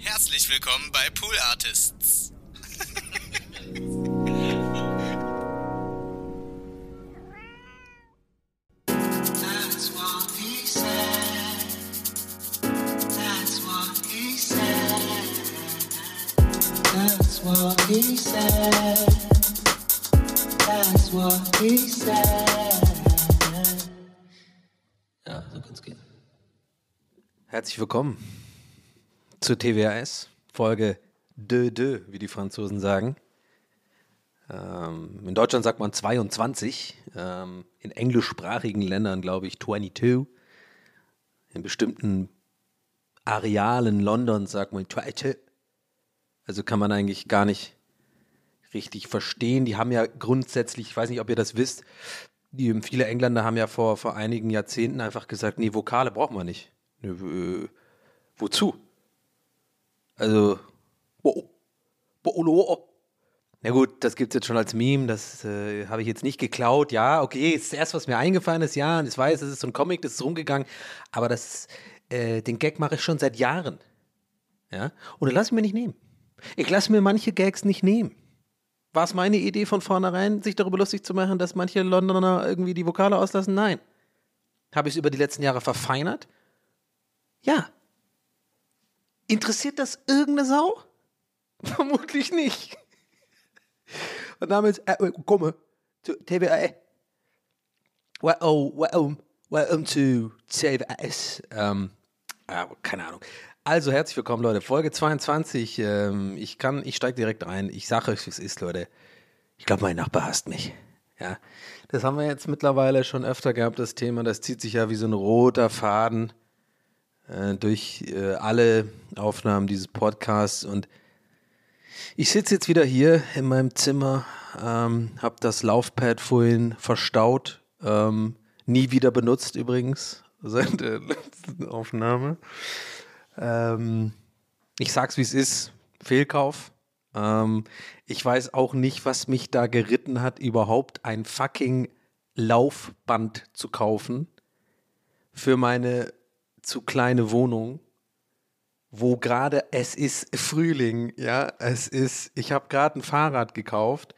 Herzlich willkommen bei Pool Artists. That's what he said. That's what he said. That's what he said. That's what he said. Ja, so kann's gehen. Herzlich willkommen zu TWAS, Folge de de, wie die Franzosen sagen. Ähm, in Deutschland sagt man 22, ähm, in englischsprachigen Ländern glaube ich 22. In bestimmten Arealen Londons sagt man 22. Also kann man eigentlich gar nicht richtig verstehen. Die haben ja grundsätzlich, ich weiß nicht, ob ihr das wisst, die, viele Engländer haben ja vor, vor einigen Jahrzehnten einfach gesagt, nee, Vokale brauchen wir nicht. Nee, äh, wozu? Also, wo, wo, wo. Na gut, das gibt es jetzt schon als Meme, das äh, habe ich jetzt nicht geklaut. Ja, okay, ist das erste, was mir eingefallen ist, ja, und ich weiß, es ist so ein Comic, das ist rumgegangen, aber das, äh, den Gag mache ich schon seit Jahren. Ja, und den lasse ich mir nicht nehmen. Ich lasse mir manche Gags nicht nehmen. War es meine Idee von vornherein, sich darüber lustig zu machen, dass manche Londoner irgendwie die Vokale auslassen? Nein. Habe ich es über die letzten Jahre verfeinert? Ja. Interessiert das irgendeine Sau? Vermutlich nicht. Und damit äh, komme zu TWA. Well, welcome, welcome to TWAS. Ähm, äh, keine Ahnung. Also herzlich willkommen, Leute. Folge 22. Ähm, ich kann, ich steige direkt rein. Ich sage euch, wie es ist, Leute. Ich glaube, mein Nachbar hasst mich. Ja, das haben wir jetzt mittlerweile schon öfter gehabt, das Thema. Das zieht sich ja wie so ein roter Faden äh, durch äh, alle Aufnahmen dieses Podcasts. Und ich sitze jetzt wieder hier in meinem Zimmer, ähm, habe das Laufpad vorhin verstaut, ähm, nie wieder benutzt übrigens seit der letzten Aufnahme. Ähm, ich sag's wie es ist, Fehlkauf. Ähm, ich weiß auch nicht, was mich da geritten hat, überhaupt ein fucking Laufband zu kaufen für meine zu kleine Wohnung, wo gerade es ist Frühling, ja, es ist, ich habe gerade ein Fahrrad gekauft.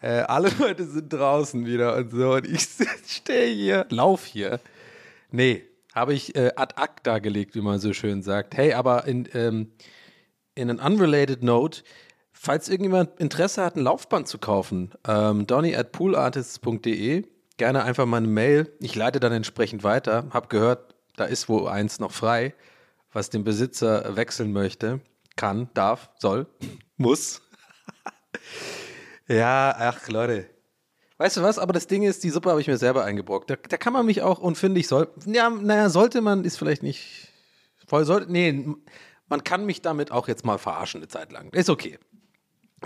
Äh, alle Leute sind draußen wieder und so und ich stehe hier, lauf hier. Nee, habe ich äh, ad acta gelegt, wie man so schön sagt. Hey, aber in, ähm, in an unrelated note, falls irgendjemand Interesse hat, ein Laufband zu kaufen, ähm, donny at poolartists.de, gerne einfach mal eine Mail. Ich leite dann entsprechend weiter. Hab gehört, da ist wo eins noch frei, was den Besitzer wechseln möchte. Kann, darf, soll, muss. ja, ach Leute. Weißt du was? Aber das Ding ist, die Suppe habe ich mir selber eingebrockt. Da, da kann man mich auch, und finde ich, soll, ja, naja, sollte man, ist vielleicht nicht voll, sollte, nee, man kann mich damit auch jetzt mal verarschen eine Zeit lang. Ist okay.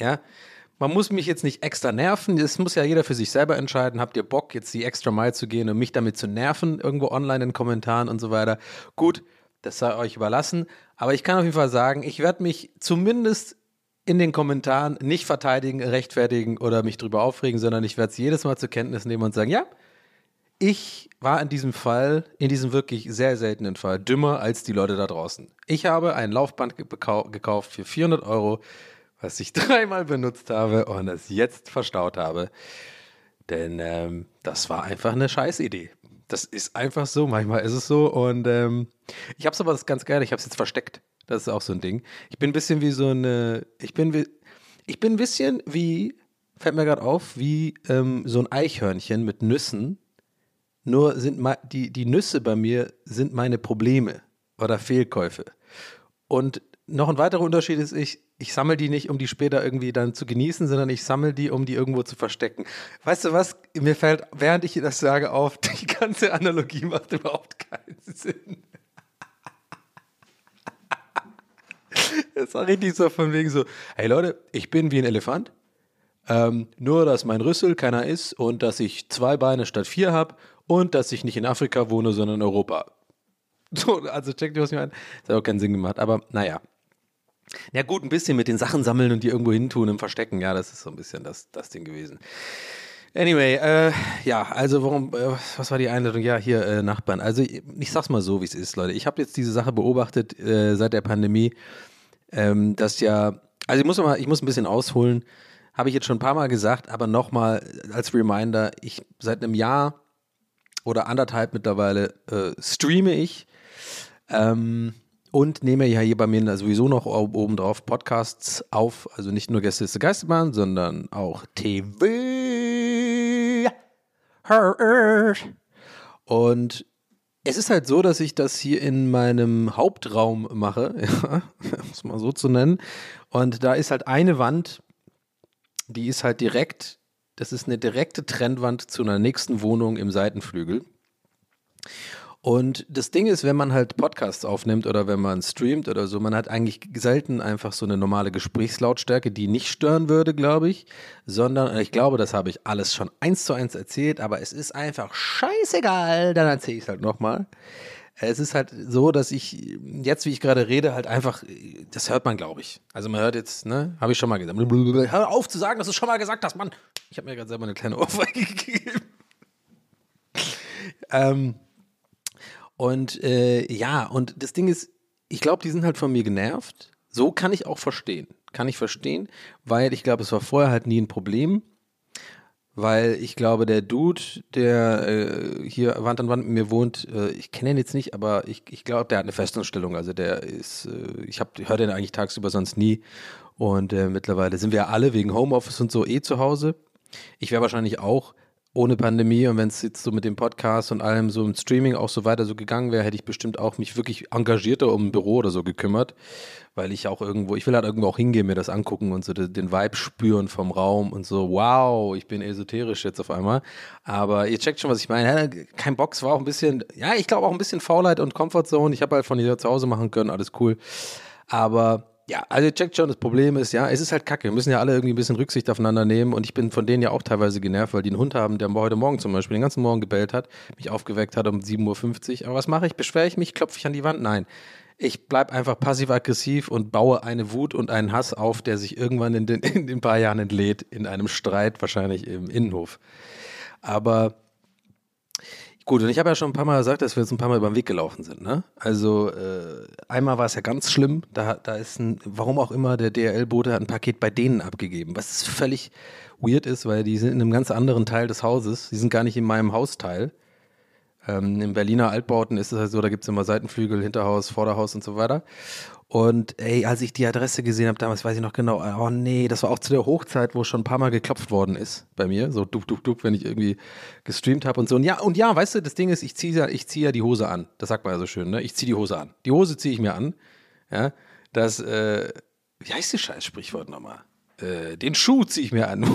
Ja. Man muss mich jetzt nicht extra nerven. Das muss ja jeder für sich selber entscheiden. Habt ihr Bock, jetzt die extra Mile zu gehen und mich damit zu nerven, irgendwo online in Kommentaren und so weiter? Gut, das sei euch überlassen. Aber ich kann auf jeden Fall sagen, ich werde mich zumindest in den Kommentaren nicht verteidigen, rechtfertigen oder mich drüber aufregen, sondern ich werde es jedes Mal zur Kenntnis nehmen und sagen, ja, ich war in diesem Fall, in diesem wirklich sehr seltenen Fall, dümmer als die Leute da draußen. Ich habe ein Laufband gekauft für 400 Euro, was ich dreimal benutzt habe und es jetzt verstaut habe. Denn ähm, das war einfach eine Scheißidee. Das ist einfach so, manchmal ist es so. Und ähm, ich habe es aber das ganz geil, ich habe es jetzt versteckt. Das ist auch so ein Ding. Ich bin ein bisschen wie so eine, ich bin wie, ich bin ein bisschen wie, fällt mir gerade auf, wie ähm, so ein Eichhörnchen mit Nüssen. Nur sind die, die Nüsse bei mir sind meine Probleme oder Fehlkäufe. Und noch ein weiterer Unterschied ist, ich, ich sammle die nicht, um die später irgendwie dann zu genießen, sondern ich sammle die, um die irgendwo zu verstecken. Weißt du was? Mir fällt, während ich das sage, auf, die ganze Analogie macht überhaupt keinen Sinn. Das war richtig so von wegen so, hey Leute, ich bin wie ein Elefant. Ähm, nur, dass mein Rüssel keiner ist und dass ich zwei Beine statt vier habe und dass ich nicht in Afrika wohne, sondern in Europa. So, also checkt ihr, was ich meine? Das hat auch keinen Sinn gemacht, aber naja. Ja gut, ein bisschen mit den Sachen sammeln und die irgendwo hin tun im Verstecken. Ja, das ist so ein bisschen das, das Ding gewesen. Anyway, äh, ja, also warum, äh, was war die Einladung? Ja, hier äh, Nachbarn. Also ich sag's mal so, wie es ist, Leute. Ich habe jetzt diese Sache beobachtet äh, seit der Pandemie. ähm, dass ja, also ich muss mal, ich muss ein bisschen ausholen, habe ich jetzt schon ein paar Mal gesagt, aber nochmal als Reminder, ich seit einem Jahr oder anderthalb mittlerweile äh, streame ich ähm, und nehme ja hier bei mir sowieso noch oben drauf Podcasts auf, also nicht nur Gäste ist der Geisterbahn, sondern auch TV. Und es ist halt so, dass ich das hier in meinem Hauptraum mache, ja, um es mal so zu nennen. Und da ist halt eine Wand, die ist halt direkt, das ist eine direkte Trennwand zu einer nächsten Wohnung im Seitenflügel. Und das Ding ist, wenn man halt Podcasts aufnimmt oder wenn man streamt oder so, man hat eigentlich selten einfach so eine normale Gesprächslautstärke, die nicht stören würde, glaube ich, sondern ich glaube, das habe ich alles schon eins zu eins erzählt, aber es ist einfach scheißegal, dann erzähle ich es halt nochmal. Es ist halt so, dass ich jetzt, wie ich gerade rede, halt einfach, das hört man, glaube ich. Also man hört jetzt, ne, habe ich schon mal gesagt. Hör auf zu sagen, dass du schon mal gesagt hast, Mann. Ich habe mir gerade selber eine kleine Ohrfeige gegeben. ähm, und äh, ja, und das Ding ist, ich glaube, die sind halt von mir genervt. So kann ich auch verstehen. Kann ich verstehen, weil ich glaube, es war vorher halt nie ein Problem. Weil ich glaube, der Dude, der äh, hier Wand an Wand mit mir wohnt, äh, ich kenne ihn jetzt nicht, aber ich, ich glaube, der hat eine Festanstellung. Also der ist, äh, ich höre den eigentlich tagsüber sonst nie. Und äh, mittlerweile sind wir ja alle wegen Homeoffice und so eh zu Hause. Ich wäre wahrscheinlich auch ohne Pandemie und wenn es jetzt so mit dem Podcast und allem so im Streaming auch so weiter so gegangen wäre, hätte ich bestimmt auch mich wirklich engagierter um ein Büro oder so gekümmert, weil ich auch irgendwo, ich will halt irgendwo auch hingehen, mir das angucken und so den Vibe spüren vom Raum und so, wow, ich bin esoterisch jetzt auf einmal. Aber ihr checkt schon, was ich meine. Kein Box war auch ein bisschen, ja, ich glaube auch ein bisschen Faulheit und Comfortzone. Ich habe halt von hier zu Hause machen können, alles cool. Aber ja, also ihr checkt schon, das Problem ist, ja, es ist halt kacke. Wir müssen ja alle irgendwie ein bisschen Rücksicht aufeinander nehmen und ich bin von denen ja auch teilweise genervt, weil die einen Hund haben, der heute Morgen zum Beispiel den ganzen Morgen gebellt hat, mich aufgeweckt hat um 7.50 Uhr. Aber was mache ich? Beschwere ich mich? Klopfe ich an die Wand? Nein. Ich bleibe einfach passiv-aggressiv und baue eine Wut und einen Hass auf, der sich irgendwann in den, in den paar Jahren entlädt, in einem Streit, wahrscheinlich im Innenhof. Aber Gut, und ich habe ja schon ein paar Mal gesagt, dass wir jetzt ein paar Mal über den Weg gelaufen sind. Ne? Also äh, einmal war es ja ganz schlimm. Da, da ist ein, warum auch immer, der DRL-Bote hat ein Paket bei denen abgegeben, was völlig weird ist, weil die sind in einem ganz anderen Teil des Hauses. Die sind gar nicht in meinem Hausteil. Ähm, Im Berliner Altbauten ist es halt so, da gibt es immer Seitenflügel, Hinterhaus, Vorderhaus und so weiter. Und ey, als ich die Adresse gesehen habe, damals weiß ich noch genau, oh nee, das war auch zu der Hochzeit, wo schon ein paar Mal geklopft worden ist bei mir, so duck, duck, duck, wenn ich irgendwie gestreamt habe und so. Und ja, und ja, weißt du, das Ding ist, ich ziehe ja, zieh ja die Hose an. Das sagt man ja so schön, ne? Ich ziehe die Hose an. Die Hose ziehe ich mir an. Ja, das, äh, wie heißt das scheiß Sprichwort nochmal? Äh, den Schuh ziehe ich mir an.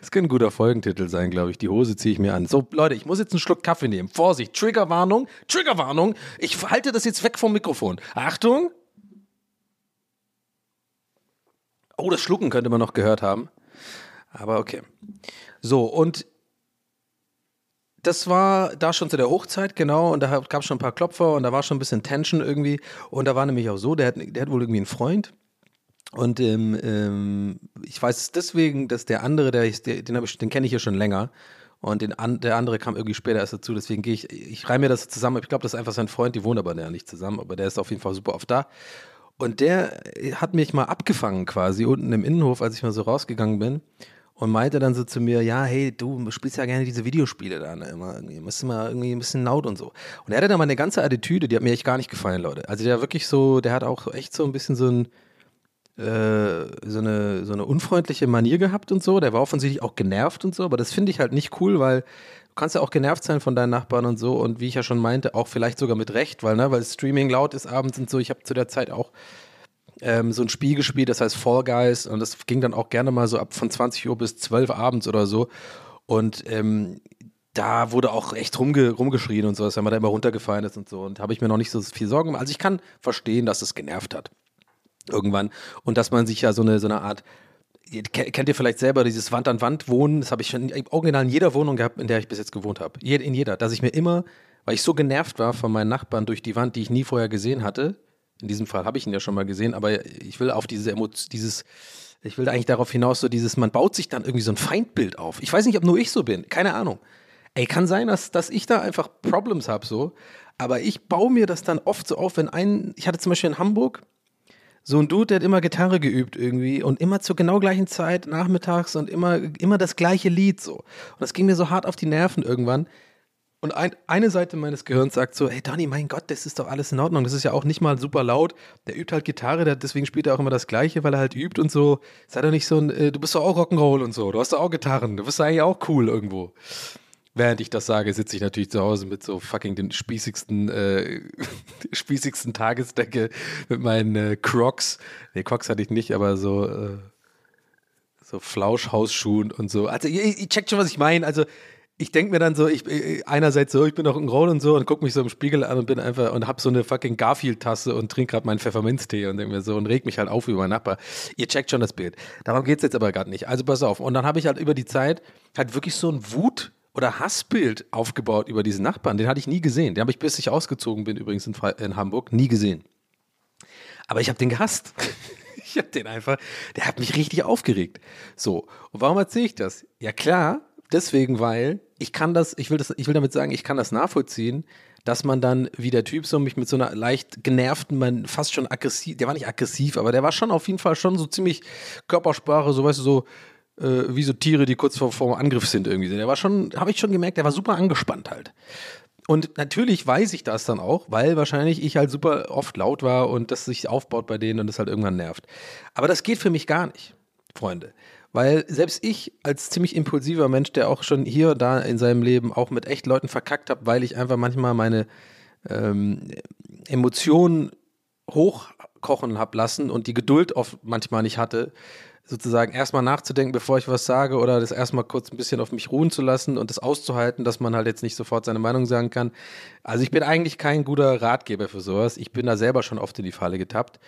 Das könnte ein guter Folgentitel sein, glaube ich. Die Hose ziehe ich mir an. So, Leute, ich muss jetzt einen Schluck Kaffee nehmen. Vorsicht, Triggerwarnung, Triggerwarnung. Ich halte das jetzt weg vom Mikrofon. Achtung. Oh, das Schlucken könnte man noch gehört haben. Aber okay. So, und das war da schon zu der Hochzeit, genau, und da gab es schon ein paar Klopfer und da war schon ein bisschen Tension irgendwie. Und da war nämlich auch so, der hat, der hat wohl irgendwie einen Freund und ähm, ähm, ich weiß deswegen, dass der andere, der, den, den kenne ich ja schon länger. Und den der andere kam irgendwie später erst dazu, deswegen gehe ich, ich reihe mir das zusammen. Ich glaube, das ist einfach sein Freund, die wohnen aber ja nicht zusammen, aber der ist auf jeden Fall super oft da. Und der hat mich mal abgefangen quasi unten im Innenhof, als ich mal so rausgegangen bin und meinte dann so zu mir, ja, hey, du spielst ja gerne diese Videospiele da, ne? Immer irgendwie, du mal irgendwie ein bisschen laut und so. Und er hatte dann mal eine ganze Attitüde, die hat mir echt gar nicht gefallen, Leute. Also der wirklich so, der hat auch echt so ein bisschen so ein, äh, so, eine, so eine unfreundliche Manier gehabt und so. Der war offensichtlich auch genervt und so, aber das finde ich halt nicht cool, weil du kannst ja auch genervt sein von deinen Nachbarn und so und wie ich ja schon meinte, auch vielleicht sogar mit Recht, weil, ne, weil Streaming laut ist abends und so. Ich habe zu der Zeit auch ähm, so ein Spiel gespielt, das heißt Fall Guys und das ging dann auch gerne mal so ab von 20 Uhr bis 12 abends oder so. Und ähm, da wurde auch echt rumge rumgeschrien und so, dass man da immer runtergefallen ist und so. Und habe ich mir noch nicht so viel Sorgen gemacht. Also ich kann verstehen, dass es genervt hat irgendwann. Und dass man sich ja so eine, so eine Art, kennt ihr vielleicht selber dieses Wand an Wand wohnen? Das habe ich schon original in jeder Wohnung gehabt, in der ich bis jetzt gewohnt habe. In jeder. Dass ich mir immer, weil ich so genervt war von meinen Nachbarn durch die Wand, die ich nie vorher gesehen hatte, in diesem Fall habe ich ihn ja schon mal gesehen, aber ich will auf diese Emotion, dieses, ich will eigentlich darauf hinaus, so dieses, man baut sich dann irgendwie so ein Feindbild auf. Ich weiß nicht, ob nur ich so bin, keine Ahnung. Ey, kann sein, dass, dass ich da einfach Problems habe, so. Aber ich baue mir das dann oft so auf, wenn ein, ich hatte zum Beispiel in Hamburg, so ein Dude, der hat immer Gitarre geübt irgendwie und immer zur genau gleichen Zeit, nachmittags und immer, immer das gleiche Lied so. Und das ging mir so hart auf die Nerven irgendwann. Und ein, eine Seite meines Gehirns sagt so, hey Donny, mein Gott, das ist doch alles in Ordnung. Das ist ja auch nicht mal super laut. Der übt halt Gitarre, der, deswegen spielt er auch immer das Gleiche, weil er halt übt und so. Sei doch nicht so ein, äh, du bist doch auch Rock'n'Roll und so. Du hast doch auch Gitarren. Du bist doch eigentlich auch cool irgendwo. Während ich das sage, sitze ich natürlich zu Hause mit so fucking den spießigsten, äh, spießigsten Tagesdecke mit meinen äh, Crocs. Nee, Crocs hatte ich nicht, aber so, äh, so Flauschhausschuhen und so. Also ihr, ihr checkt schon, was ich meine. Also ich denke mir dann so, ich äh, einerseits so, ich bin doch ein Roll und so und gucke mich so im Spiegel an und bin einfach und hab so eine fucking Garfield-Tasse und trinke gerade meinen Pfefferminztee und denke mir so und reg mich halt auf über meinen Nachbar. Ihr checkt schon das Bild. Darum geht's jetzt aber gerade nicht. Also pass auf. Und dann habe ich halt über die Zeit halt wirklich so ein Wut- oder Hassbild aufgebaut über diesen Nachbarn. Den hatte ich nie gesehen. Den habe ich, bis ich ausgezogen bin, übrigens in, in Hamburg, nie gesehen. Aber ich habe den gehasst. ich habe den einfach, der hat mich richtig aufgeregt. So, und warum erzähle ich das? Ja klar, deswegen, weil ich kann das, ich will das, ich will damit sagen, ich kann das nachvollziehen, dass man dann, wie der Typ so mich mit so einer leicht genervten, man fast schon aggressiv, der war nicht aggressiv, aber der war schon auf jeden Fall schon so ziemlich Körpersprache, so weißt du, so äh, wie so Tiere, die kurz vor, vor Angriff sind irgendwie. Der war schon, habe ich schon gemerkt, der war super angespannt halt. Und natürlich weiß ich das dann auch, weil wahrscheinlich ich halt super oft laut war und das sich aufbaut bei denen und das halt irgendwann nervt. Aber das geht für mich gar nicht, Freunde. Weil selbst ich als ziemlich impulsiver Mensch, der auch schon hier und da in seinem Leben auch mit echt Leuten verkackt habe, weil ich einfach manchmal meine ähm, Emotionen hochkochen habe lassen und die Geduld oft manchmal nicht hatte, sozusagen erstmal nachzudenken, bevor ich was sage oder das erstmal kurz ein bisschen auf mich ruhen zu lassen und das auszuhalten, dass man halt jetzt nicht sofort seine Meinung sagen kann. Also ich bin eigentlich kein guter Ratgeber für sowas. Ich bin da selber schon oft in die Falle getappt.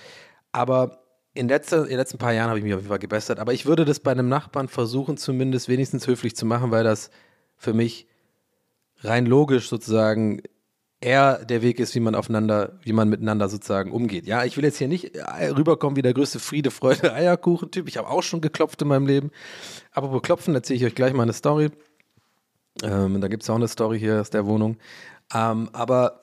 Aber in, letzter, in den letzten paar Jahren habe ich mich auf jeden Fall gebessert. Aber ich würde das bei einem Nachbarn versuchen, zumindest wenigstens höflich zu machen, weil das für mich rein logisch sozusagen eher der Weg ist, wie man aufeinander, wie man miteinander sozusagen umgeht. Ja, ich will jetzt hier nicht äh, rüberkommen wie der größte Friede, Freude, Eierkuchen-Typ. Ich habe auch schon geklopft in meinem Leben. Aber wo klopfen, erzähle ich euch gleich mal eine Story. Ähm, da gibt es auch eine Story hier aus der Wohnung. Ähm, aber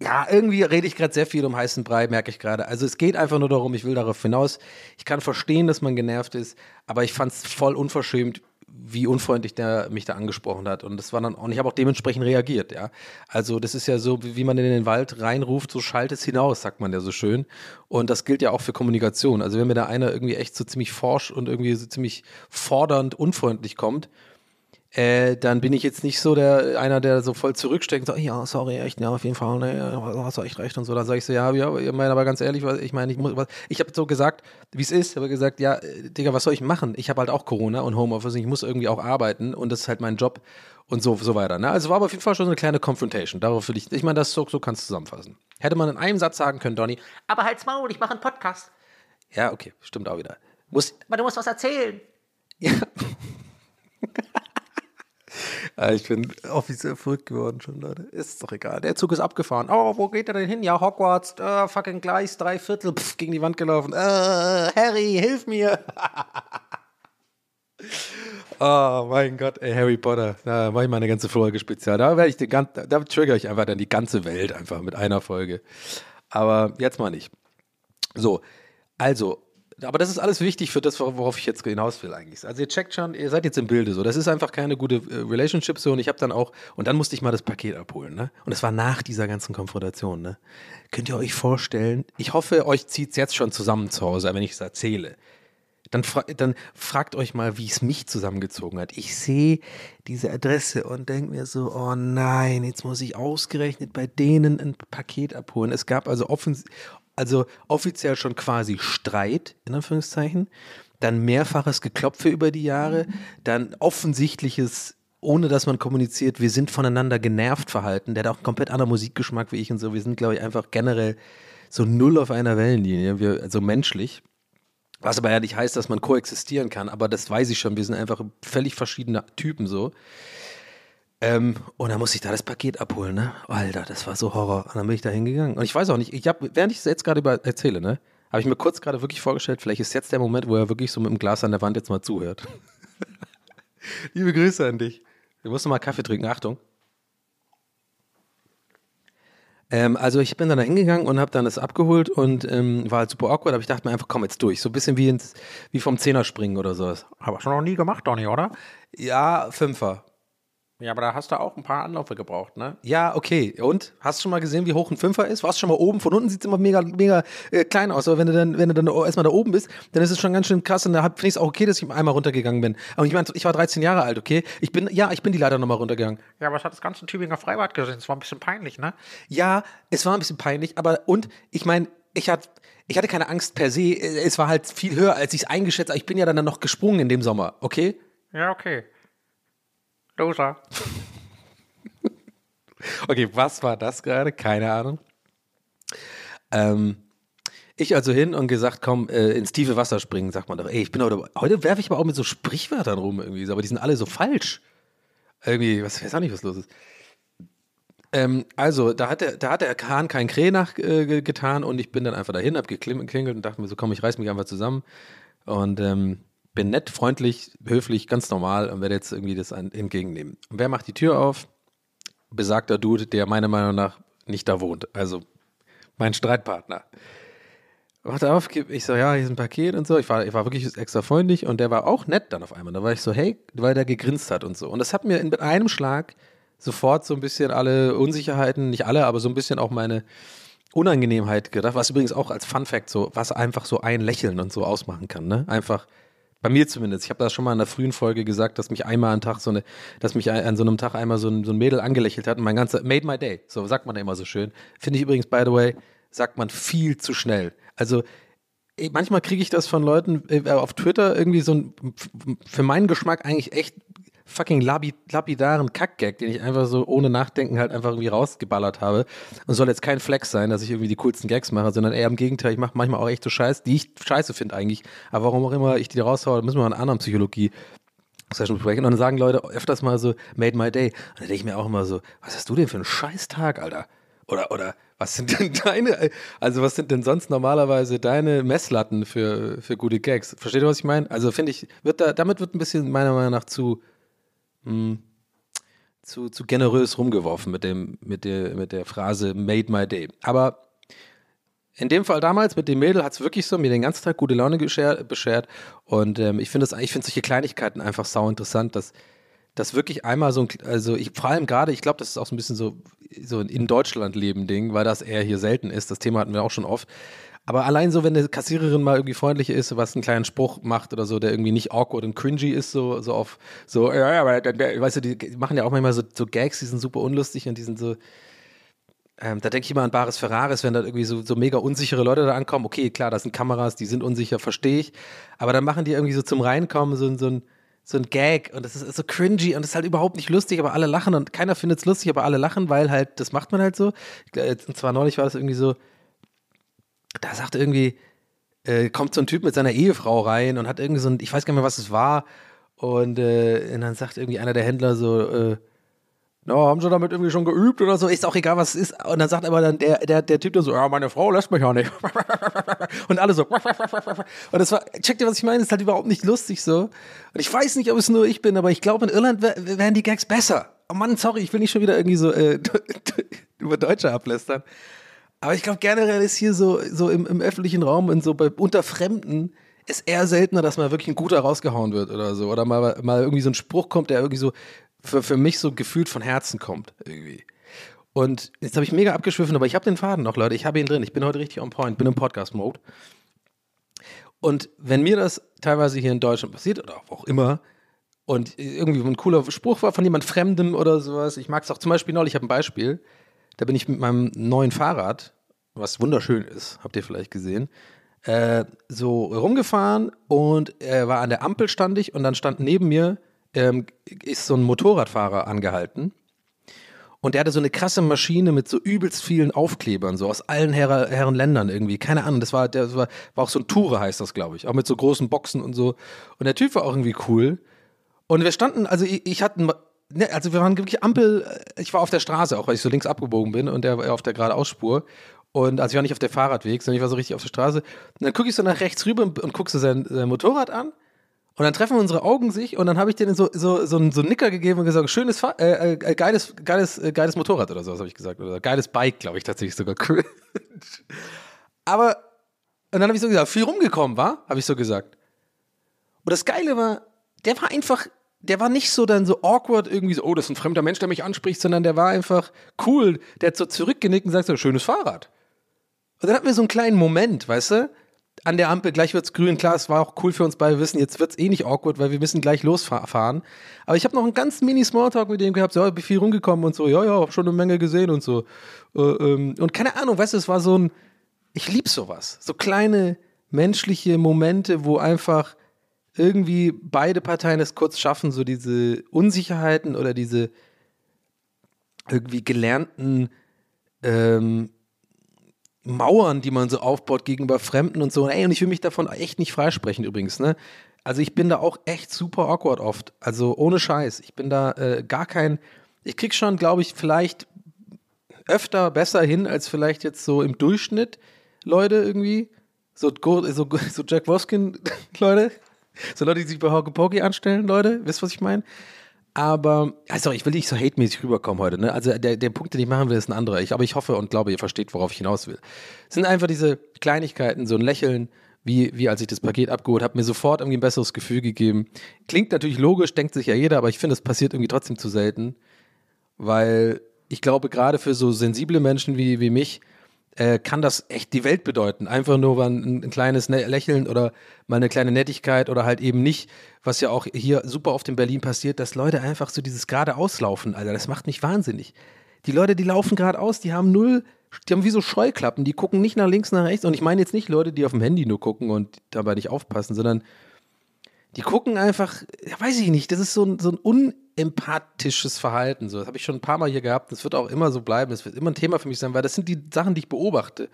ja, irgendwie rede ich gerade sehr viel um heißen Brei, merke ich gerade. Also es geht einfach nur darum, ich will darauf hinaus. Ich kann verstehen, dass man genervt ist, aber ich fand es voll unverschämt, wie unfreundlich der mich da angesprochen hat. Und das war dann und ich habe auch dementsprechend reagiert, ja. Also das ist ja so, wie man in den Wald reinruft, so schallt es hinaus, sagt man ja so schön. Und das gilt ja auch für Kommunikation. Also wenn mir da einer irgendwie echt so ziemlich forsch und irgendwie so ziemlich fordernd unfreundlich kommt, äh, dann bin ich jetzt nicht so der einer, der so voll zurücksteckt und sagt, ja, sorry, echt, ja, auf jeden Fall, ne, hast du echt recht und so. Dann sage ich so, ja, ja, ich meine aber ganz ehrlich, ich meine, ich muss, ich habe so gesagt, wie es ist, habe gesagt, ja, Digga, was soll ich machen? Ich habe halt auch Corona und Homeoffice, ich muss irgendwie auch arbeiten und das ist halt mein Job und so, so weiter. Ne? Also war aber auf jeden Fall schon so eine kleine Confrontation. Darauf will ich, ich meine, das so, so kannst du zusammenfassen. Hätte man in einem Satz sagen können, Donny, Aber halt's Maul, ich mache einen Podcast. ja, okay, stimmt auch wieder. Muss, Aber du musst was erzählen. Ja. Ah, ich bin offiziell verrückt geworden schon, Leute. Ist doch egal. Der Zug ist abgefahren. Oh, wo geht er denn hin? Ja, Hogwarts. Äh, fucking Gleis, drei Viertel. Pff, gegen die Wand gelaufen. Äh, Harry, hilf mir. oh, mein Gott, ey, Harry Potter. Da mache ich mal eine ganze Folge spezial. Da werde ich die ganze, da trigger ich einfach dann die ganze Welt einfach mit einer Folge. Aber jetzt mal nicht. So, also, aber das ist alles wichtig für das, worauf ich jetzt hinaus will eigentlich. Also ihr checkt schon, ihr seid jetzt im Bilde so. Das ist einfach keine gute äh, Relationship so. Und ich habe dann auch, und dann musste ich mal das Paket abholen. Ne? Und das war nach dieser ganzen Konfrontation. Ne? Könnt ihr euch vorstellen, ich hoffe, euch zieht es jetzt schon zusammen zu Hause, wenn ich es erzähle. Dann, fra dann fragt euch mal, wie es mich zusammengezogen hat. Ich sehe diese Adresse und denke mir so, oh nein, jetzt muss ich ausgerechnet bei denen ein Paket abholen. Es gab also offensichtlich also offiziell schon quasi Streit, in Anführungszeichen, dann mehrfaches Geklopfe über die Jahre, dann offensichtliches, ohne dass man kommuniziert, wir sind voneinander genervt verhalten, der hat auch einen komplett anderen Musikgeschmack wie ich und so, wir sind, glaube ich, einfach generell so null auf einer Wellenlinie, wir, also menschlich. Was aber ja nicht heißt, dass man koexistieren kann, aber das weiß ich schon, wir sind einfach völlig verschiedene Typen so. Ähm, und dann musste ich da das Paket abholen, ne? Alter, das war so Horror. Und dann bin ich da hingegangen. Und ich weiß auch nicht, ich habe, während ich es jetzt gerade erzähle, ne, habe ich mir kurz gerade wirklich vorgestellt, vielleicht ist jetzt der Moment, wo er wirklich so mit dem Glas an der Wand jetzt mal zuhört. Liebe Grüße an dich. Du musst noch mal Kaffee trinken, Achtung. Ähm, also ich bin dann da hingegangen und habe dann das abgeholt und ähm, war halt super awkward, aber ich dachte mir einfach, komm jetzt durch. So ein bisschen wie, ins, wie vom Zehnerspringen oder sowas. Aber schon noch nie gemacht, Donny, oder? Ja, Fünfer. Ja, aber da hast du auch ein paar Anläufe gebraucht, ne? Ja, okay. Und? Hast du schon mal gesehen, wie hoch ein Fünfer ist? Warst du schon mal oben? Von unten sieht es immer mega, mega äh, klein aus. Aber wenn du dann, wenn du dann erstmal da oben bist, dann ist es schon ganz schön krass. Und da finde ich es auch okay, dass ich einmal runtergegangen bin. Aber ich meine, ich war 13 Jahre alt, okay? Ich bin, ja, ich bin die Leiter nochmal runtergegangen. Ja, aber es hat das ganze Tübinger Freibad gesehen. Es war ein bisschen peinlich, ne? Ja, es war ein bisschen peinlich, aber und ich meine, ich hatte, ich hatte keine Angst per se. Es war halt viel höher, als ich es eingeschätzt habe. Ich bin ja dann noch gesprungen in dem Sommer, okay? Ja, okay. Loser. Okay, was war das gerade? Keine Ahnung. Ähm, ich also hin und gesagt, komm, äh, ins tiefe Wasser springen, sagt man doch. Ey, ich bin heute, heute werfe ich aber auch mit so Sprichwörtern rum irgendwie, aber die sind alle so falsch. Irgendwie, was, ich weiß auch nicht, was los ist. Ähm, also, da hat, der, da hat der Kahn keinen Krähe nachgetan äh, getan und ich bin dann einfach dahin, hab geklingelt und dachte mir so, komm, ich reiß mich einfach zusammen und ähm, bin nett, freundlich, höflich, ganz normal und werde jetzt irgendwie das entgegennehmen. Und wer macht die Tür auf? Besagter Dude, der meiner Meinung nach nicht da wohnt. Also mein Streitpartner. Macht auf, ich so, ja, hier ist ein Paket und so. Ich war, ich war wirklich extra freundlich und der war auch nett dann auf einmal. Da war ich so, hey, weil der gegrinst hat und so. Und das hat mir in einem Schlag sofort so ein bisschen alle Unsicherheiten, nicht alle, aber so ein bisschen auch meine Unangenehmheit gedacht, was übrigens auch als Fun Fact so, was einfach so ein Lächeln und so ausmachen kann, ne? Einfach, bei mir zumindest. Ich habe das schon mal in der frühen Folge gesagt, dass mich einmal am Tag so eine, dass mich an so einem Tag einmal so ein, so ein Mädel angelächelt hat und mein ganzer, made my day. So sagt man ja immer so schön. Finde ich übrigens, by the way, sagt man viel zu schnell. Also, ey, manchmal kriege ich das von Leuten äh, auf Twitter irgendwie so ein, für meinen Geschmack eigentlich echt fucking lapidaren Kackgag, den ich einfach so ohne Nachdenken halt einfach irgendwie rausgeballert habe. Und soll jetzt kein Flex sein, dass ich irgendwie die coolsten Gags mache, sondern eher im Gegenteil, ich mache manchmal auch echt so Scheiß, die ich scheiße finde eigentlich. Aber warum auch immer ich die raushaue, müssen wir mal eine andere Psychologie Session besprechen. Und dann sagen Leute öfters mal so, made my day. Und dann denke ich mir auch immer so, was hast du denn für einen Scheißtag, Alter? Oder, oder, was sind denn deine, also was sind denn sonst normalerweise deine Messlatten für, für gute Gags? Versteht ihr, was ich meine? Also finde ich, wird da, damit wird ein bisschen meiner Meinung nach zu, mh, hm, zu, zu generös rumgeworfen mit, dem, mit, der, mit der Phrase made my day. Aber in dem Fall damals mit dem Mädel hat es wirklich so mir den ganzen Tag gute Laune beschert. Und ähm, ich finde finde solche Kleinigkeiten einfach sau interessant, dass das wirklich einmal so ein, also ich, vor allem gerade, ich glaube, das ist auch so ein bisschen so, so ein in Deutschland leben Ding, weil das eher hier selten ist. Das Thema hatten wir auch schon oft. Aber allein so, wenn eine Kassiererin mal irgendwie freundlich ist, was einen kleinen Spruch macht oder so, der irgendwie nicht awkward und cringy ist, so, so auf, so, ja, ja, weißt du, die machen ja auch manchmal so, so Gags, die sind super unlustig und die sind so, ähm, da denke ich immer an Bares Ferraris, wenn da irgendwie so, so mega unsichere Leute da ankommen. Okay, klar, das sind Kameras, die sind unsicher, verstehe ich. Aber dann machen die irgendwie so zum Reinkommen so, so ein, so ein Gag und das ist so cringy und das ist halt überhaupt nicht lustig, aber alle lachen und keiner findet es lustig, aber alle lachen, weil halt, das macht man halt so. Und zwar neulich war das irgendwie so, da sagt irgendwie, äh, kommt so ein Typ mit seiner Ehefrau rein und hat irgendwie so ein, ich weiß gar nicht mehr, was es war. Und, äh, und dann sagt irgendwie einer der Händler so, äh, na, haben sie damit irgendwie schon geübt oder so? Ist auch egal, was es ist. Und dann sagt aber dann der, der, der Typ dann so, ja, meine Frau lässt mich ja nicht. Und alle so. Und das war, checkt ihr, was ich meine? Ist halt überhaupt nicht lustig so. Und ich weiß nicht, ob es nur ich bin, aber ich glaube, in Irland wären die Gags besser. Oh Mann, sorry, ich will nicht schon wieder irgendwie so äh, über Deutsche ablästern. Aber ich glaube, generell ist hier so, so im, im öffentlichen Raum und so bei, unter Fremden ist eher seltener, dass mal wirklich ein guter rausgehauen wird oder so. Oder mal, mal irgendwie so ein Spruch kommt, der irgendwie so für, für mich so gefühlt von Herzen kommt. Irgendwie. Und jetzt habe ich mega abgeschwiffen, aber ich habe den Faden noch, Leute. Ich habe ihn drin. Ich bin heute richtig on point, bin im Podcast-Mode. Und wenn mir das teilweise hier in Deutschland passiert oder auch immer und irgendwie ein cooler Spruch war von jemand Fremdem oder sowas, ich mag es auch zum Beispiel neulich, ich habe ein Beispiel, da bin ich mit meinem neuen Fahrrad was wunderschön ist, habt ihr vielleicht gesehen, äh, so rumgefahren und er war an der Ampel stand ich und dann stand neben mir ähm, ist so ein Motorradfahrer angehalten und der hatte so eine krasse Maschine mit so übelst vielen Aufklebern, so aus allen Her Herren Ländern irgendwie. Keine Ahnung, das war, das war, war auch so ein Tourer, heißt das, glaube ich. Auch mit so großen Boxen und so. Und der Typ war auch irgendwie cool. Und wir standen, also ich, ich hatte, ne, also wir waren wirklich Ampel, äh, ich war auf der Straße auch, weil ich so links abgebogen bin und der war auf der geradeausspur. Und also ich war nicht auf der Fahrradweg, sondern ich war so richtig auf der Straße. Und dann gucke ich so nach rechts rüber und, und gucke so sein, sein Motorrad an. Und dann treffen unsere Augen sich und dann habe ich denen so, so, so, einen, so einen Nicker gegeben und gesagt, schönes, Fahr äh, äh, geiles, geiles, äh, geiles Motorrad oder sowas habe ich gesagt. Oder geiles Bike, glaube ich tatsächlich sogar. Cool. Aber, und dann habe ich so gesagt, viel rumgekommen war, habe ich so gesagt. Und das Geile war, der war einfach, der war nicht so dann so awkward irgendwie so, oh, das ist ein fremder Mensch, der mich anspricht, sondern der war einfach cool. Der hat so zurückgenickt und sagt so, schönes Fahrrad. Und dann hatten wir so einen kleinen Moment, weißt du? An der Ampel, gleich wird's grün. Klar, es war auch cool für uns beide. Wir wissen, jetzt wird's eh nicht awkward, weil wir müssen gleich losfahren. Aber ich habe noch einen ganz mini Smalltalk mit dem gehabt. So, ja, bin viel rumgekommen und so. Ja, ja, hab schon eine Menge gesehen und so. Äh, ähm, und keine Ahnung, weißt du, es war so ein, ich lieb sowas. So kleine menschliche Momente, wo einfach irgendwie beide Parteien es kurz schaffen, so diese Unsicherheiten oder diese irgendwie gelernten ähm, Mauern, die man so aufbaut gegenüber Fremden und so. Ey, und ich will mich davon echt nicht freisprechen übrigens, ne? Also ich bin da auch echt super awkward oft. Also ohne Scheiß. Ich bin da äh, gar kein. Ich krieg schon, glaube ich, vielleicht öfter besser hin als vielleicht jetzt so im Durchschnitt Leute irgendwie. So, so, so Jack Woskin Leute. So Leute, die sich bei Hokey Pokey anstellen, Leute. Wisst ihr, was ich meine? Aber, also ich will nicht so hate-mäßig rüberkommen heute, ne? Also der, der Punkt, den ich machen will, ist ein anderer. Ich, aber ich hoffe und glaube, ihr versteht, worauf ich hinaus will. Es sind einfach diese Kleinigkeiten, so ein Lächeln, wie, wie als ich das Paket abgeholt habe, mir sofort irgendwie ein besseres Gefühl gegeben. Klingt natürlich logisch, denkt sich ja jeder, aber ich finde, es passiert irgendwie trotzdem zu selten. Weil ich glaube, gerade für so sensible Menschen wie, wie mich, äh, kann das echt die Welt bedeuten. Einfach nur ein, ein kleines ne Lächeln oder mal eine kleine Nettigkeit oder halt eben nicht, was ja auch hier super oft in Berlin passiert, dass Leute einfach so dieses geradeauslaufen, Alter. Das macht mich wahnsinnig. Die Leute, die laufen geradeaus, die haben null, die haben wie so Scheuklappen, die gucken nicht nach links, nach rechts. Und ich meine jetzt nicht Leute, die auf dem Handy nur gucken und dabei nicht aufpassen, sondern die gucken einfach, ja, weiß ich nicht, das ist so ein, so ein unempathisches Verhalten. So, das habe ich schon ein paar Mal hier gehabt. Das wird auch immer so bleiben. Das wird immer ein Thema für mich sein, weil das sind die Sachen, die ich beobachte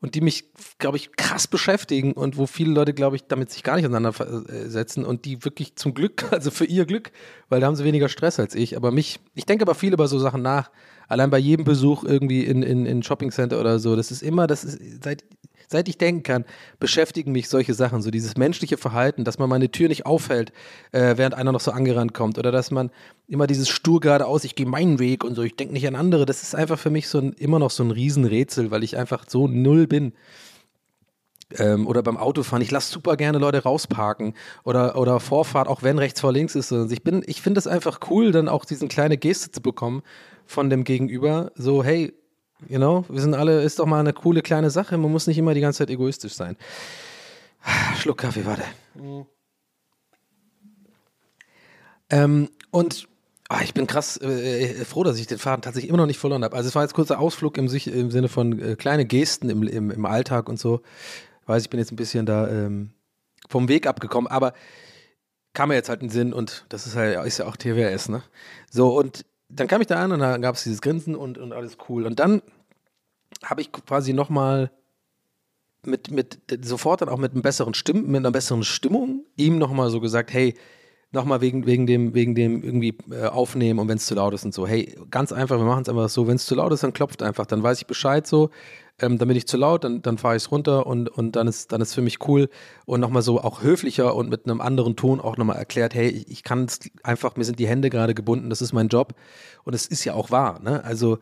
und die mich, glaube ich, krass beschäftigen und wo viele Leute, glaube ich, damit sich gar nicht auseinandersetzen und die wirklich zum Glück, also für ihr Glück, weil da haben sie weniger Stress als ich. Aber mich, ich denke aber viel über so Sachen nach. Allein bei jedem Besuch irgendwie in, in, in Shopping Center oder so, das ist immer, das ist seit seit ich denken kann, beschäftigen mich solche Sachen, so dieses menschliche Verhalten, dass man meine Tür nicht aufhält, äh, während einer noch so angerannt kommt oder dass man immer dieses stur geradeaus, ich gehe meinen Weg und so, ich denke nicht an andere, das ist einfach für mich so ein, immer noch so ein Riesenrätsel, weil ich einfach so null bin. Ähm, oder beim Autofahren, ich lasse super gerne Leute rausparken oder, oder Vorfahrt, auch wenn rechts vor links ist. Ich ich finde es einfach cool, dann auch diesen kleine Geste zu bekommen von dem Gegenüber. So, hey, You know, wir sind alle, ist doch mal eine coole kleine Sache. Man muss nicht immer die ganze Zeit egoistisch sein. Schluck Kaffee, warte. Ähm, und oh, ich bin krass äh, froh, dass ich den Faden tatsächlich immer noch nicht verloren habe. Also es war jetzt kurzer Ausflug im, im Sinne von äh, kleine Gesten im, im, im Alltag und so. Ich weiß, ich bin jetzt ein bisschen da ähm, vom Weg abgekommen, aber kam mir jetzt halt in den Sinn und das ist halt, ist ja auch TWS, ne? So, und dann kam ich da an und da gab es dieses Grinsen und, und alles cool. Und dann habe ich quasi nochmal mit, mit, sofort dann auch mit einem besseren Stimm, mit einer besseren Stimmung ihm nochmal so gesagt, hey, nochmal wegen, wegen dem, wegen dem irgendwie äh, aufnehmen und wenn es zu laut ist und so, hey, ganz einfach, wir machen es einfach so, wenn es zu laut ist, dann klopft einfach, dann weiß ich Bescheid so, ähm, dann bin ich zu laut, dann, dann fahre ich es runter und, und dann ist dann ist für mich cool und nochmal so auch höflicher und mit einem anderen Ton auch nochmal erklärt, hey, ich, ich kann es einfach, mir sind die Hände gerade gebunden, das ist mein Job und es ist ja auch wahr, ne? Also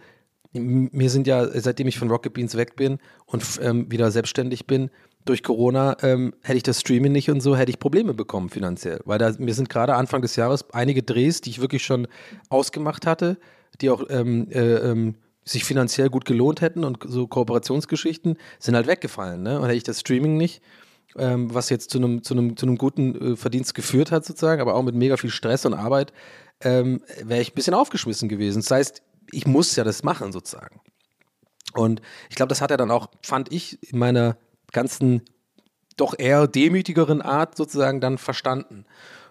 mir sind ja, seitdem ich von Rocket Beans weg bin und ähm, wieder selbstständig bin, durch Corona ähm, hätte ich das Streaming nicht und so, hätte ich Probleme bekommen finanziell. Weil da, mir sind gerade Anfang des Jahres einige Drehs, die ich wirklich schon ausgemacht hatte, die auch ähm, äh, ähm, sich finanziell gut gelohnt hätten und so Kooperationsgeschichten sind halt weggefallen. Ne? Und hätte ich das Streaming nicht, ähm, was jetzt zu einem zu einem zu einem guten äh, Verdienst geführt hat sozusagen, aber auch mit mega viel Stress und Arbeit, ähm, wäre ich ein bisschen aufgeschmissen gewesen. Das heißt, ich muss ja das machen sozusagen. Und ich glaube, das hat er dann auch, fand ich, in meiner ganzen doch eher demütigeren Art sozusagen dann verstanden.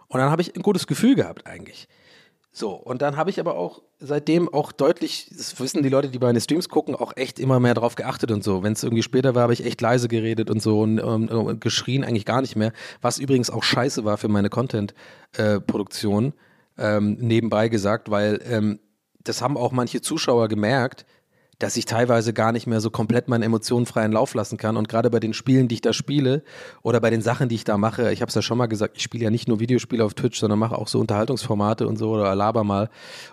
Und dann habe ich ein gutes Gefühl gehabt eigentlich. So, und dann habe ich aber auch seitdem auch deutlich, das wissen die Leute, die meine Streams gucken, auch echt immer mehr drauf geachtet und so. Wenn es irgendwie später war, habe ich echt leise geredet und so und, und, und, geschrien eigentlich gar nicht mehr. Was übrigens auch scheiße war für meine Content-Produktion, äh, ähm, nebenbei gesagt, weil ähm, das haben auch manche Zuschauer gemerkt, dass ich teilweise gar nicht mehr so komplett meinen Emotionen freien Lauf lassen kann. Und gerade bei den Spielen, die ich da spiele oder bei den Sachen, die ich da mache, ich habe es ja schon mal gesagt, ich spiele ja nicht nur Videospiele auf Twitch, sondern mache auch so Unterhaltungsformate und so oder laber mal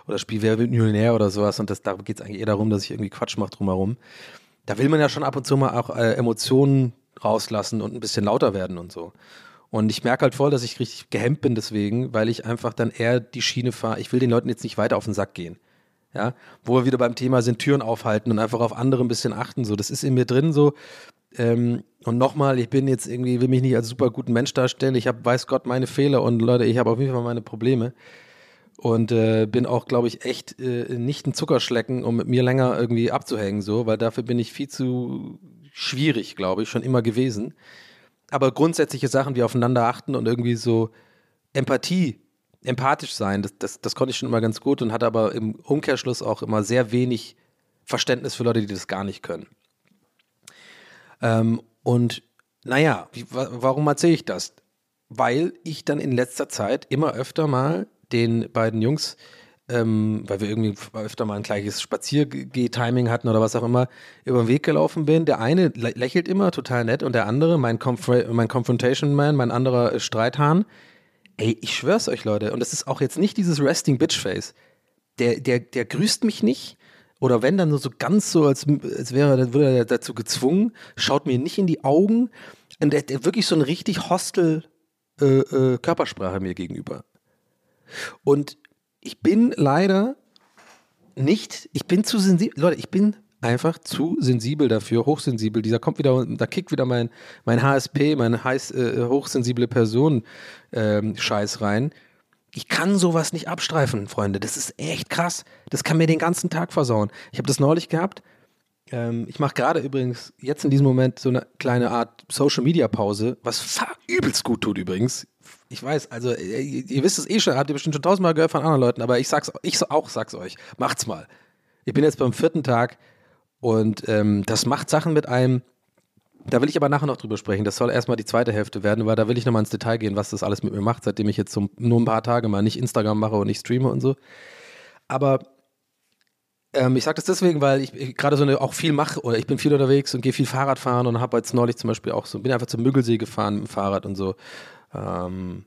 oder spiele Wer wird Millionär oder sowas. Und das, da geht es eigentlich eher darum, dass ich irgendwie Quatsch mache drumherum. Da will man ja schon ab und zu mal auch äh, Emotionen rauslassen und ein bisschen lauter werden und so. Und ich merke halt voll, dass ich richtig gehemmt bin deswegen, weil ich einfach dann eher die Schiene fahre. Ich will den Leuten jetzt nicht weiter auf den Sack gehen. Ja, wo wir wieder beim Thema sind, Türen aufhalten und einfach auf andere ein bisschen achten. So, das ist in mir drin so. Ähm, und nochmal, ich bin jetzt irgendwie, will mich nicht als super guten Mensch darstellen. Ich habe, weiß Gott, meine Fehler und Leute, ich habe auf jeden Fall meine Probleme. Und äh, bin auch, glaube ich, echt äh, nicht ein Zuckerschlecken, um mit mir länger irgendwie abzuhängen, so, weil dafür bin ich viel zu schwierig, glaube ich, schon immer gewesen. Aber grundsätzliche Sachen wie aufeinander achten und irgendwie so Empathie empathisch sein, das, das, das konnte ich schon immer ganz gut und hatte aber im Umkehrschluss auch immer sehr wenig Verständnis für Leute, die das gar nicht können. Ähm, und naja, wie, warum erzähle ich das? Weil ich dann in letzter Zeit immer öfter mal den beiden Jungs, ähm, weil wir irgendwie öfter mal ein gleiches Spaziergeh-Timing hatten oder was auch immer, über den Weg gelaufen bin. Der eine lächelt immer, total nett, und der andere, mein, Conf mein Confrontation Man, mein anderer Streithahn, Ey, ich schwör's euch, Leute, und das ist auch jetzt nicht dieses Resting Bitch Face. Der, der, der grüßt mich nicht. Oder wenn dann nur so ganz so, als, als wäre er, würde er dazu gezwungen, schaut mir nicht in die Augen. Und der, der wirklich so eine richtig hostel äh, äh, Körpersprache mir gegenüber. Und ich bin leider nicht, ich bin zu sensibel. Leute, ich bin einfach zu sensibel dafür, hochsensibel. Dieser kommt wieder, da kickt wieder mein, mein HSP, mein heiß, äh, hochsensible Person ähm, Scheiß rein. Ich kann sowas nicht abstreifen, Freunde. Das ist echt krass. Das kann mir den ganzen Tag versauen. Ich habe das neulich gehabt. Ähm, ich mache gerade übrigens jetzt in diesem Moment so eine kleine Art Social Media Pause, was übelst gut tut übrigens. Ich weiß, also ihr, ihr wisst es eh schon, habt ihr bestimmt schon tausendmal gehört von anderen Leuten, aber ich sag's, ich auch sag's euch, macht's mal. Ich bin jetzt beim vierten Tag und ähm, das macht Sachen mit einem. Da will ich aber nachher noch drüber sprechen. Das soll erstmal die zweite Hälfte werden, weil da will ich nochmal ins Detail gehen, was das alles mit mir macht, seitdem ich jetzt so nur ein paar Tage mal nicht Instagram mache und nicht streame und so. Aber ähm, ich sage das deswegen, weil ich, ich gerade so eine, auch viel mache oder ich bin viel unterwegs und gehe viel Fahrrad fahren und habe jetzt neulich zum Beispiel auch so, bin einfach zum Müggelsee gefahren mit dem Fahrrad und so. Ähm,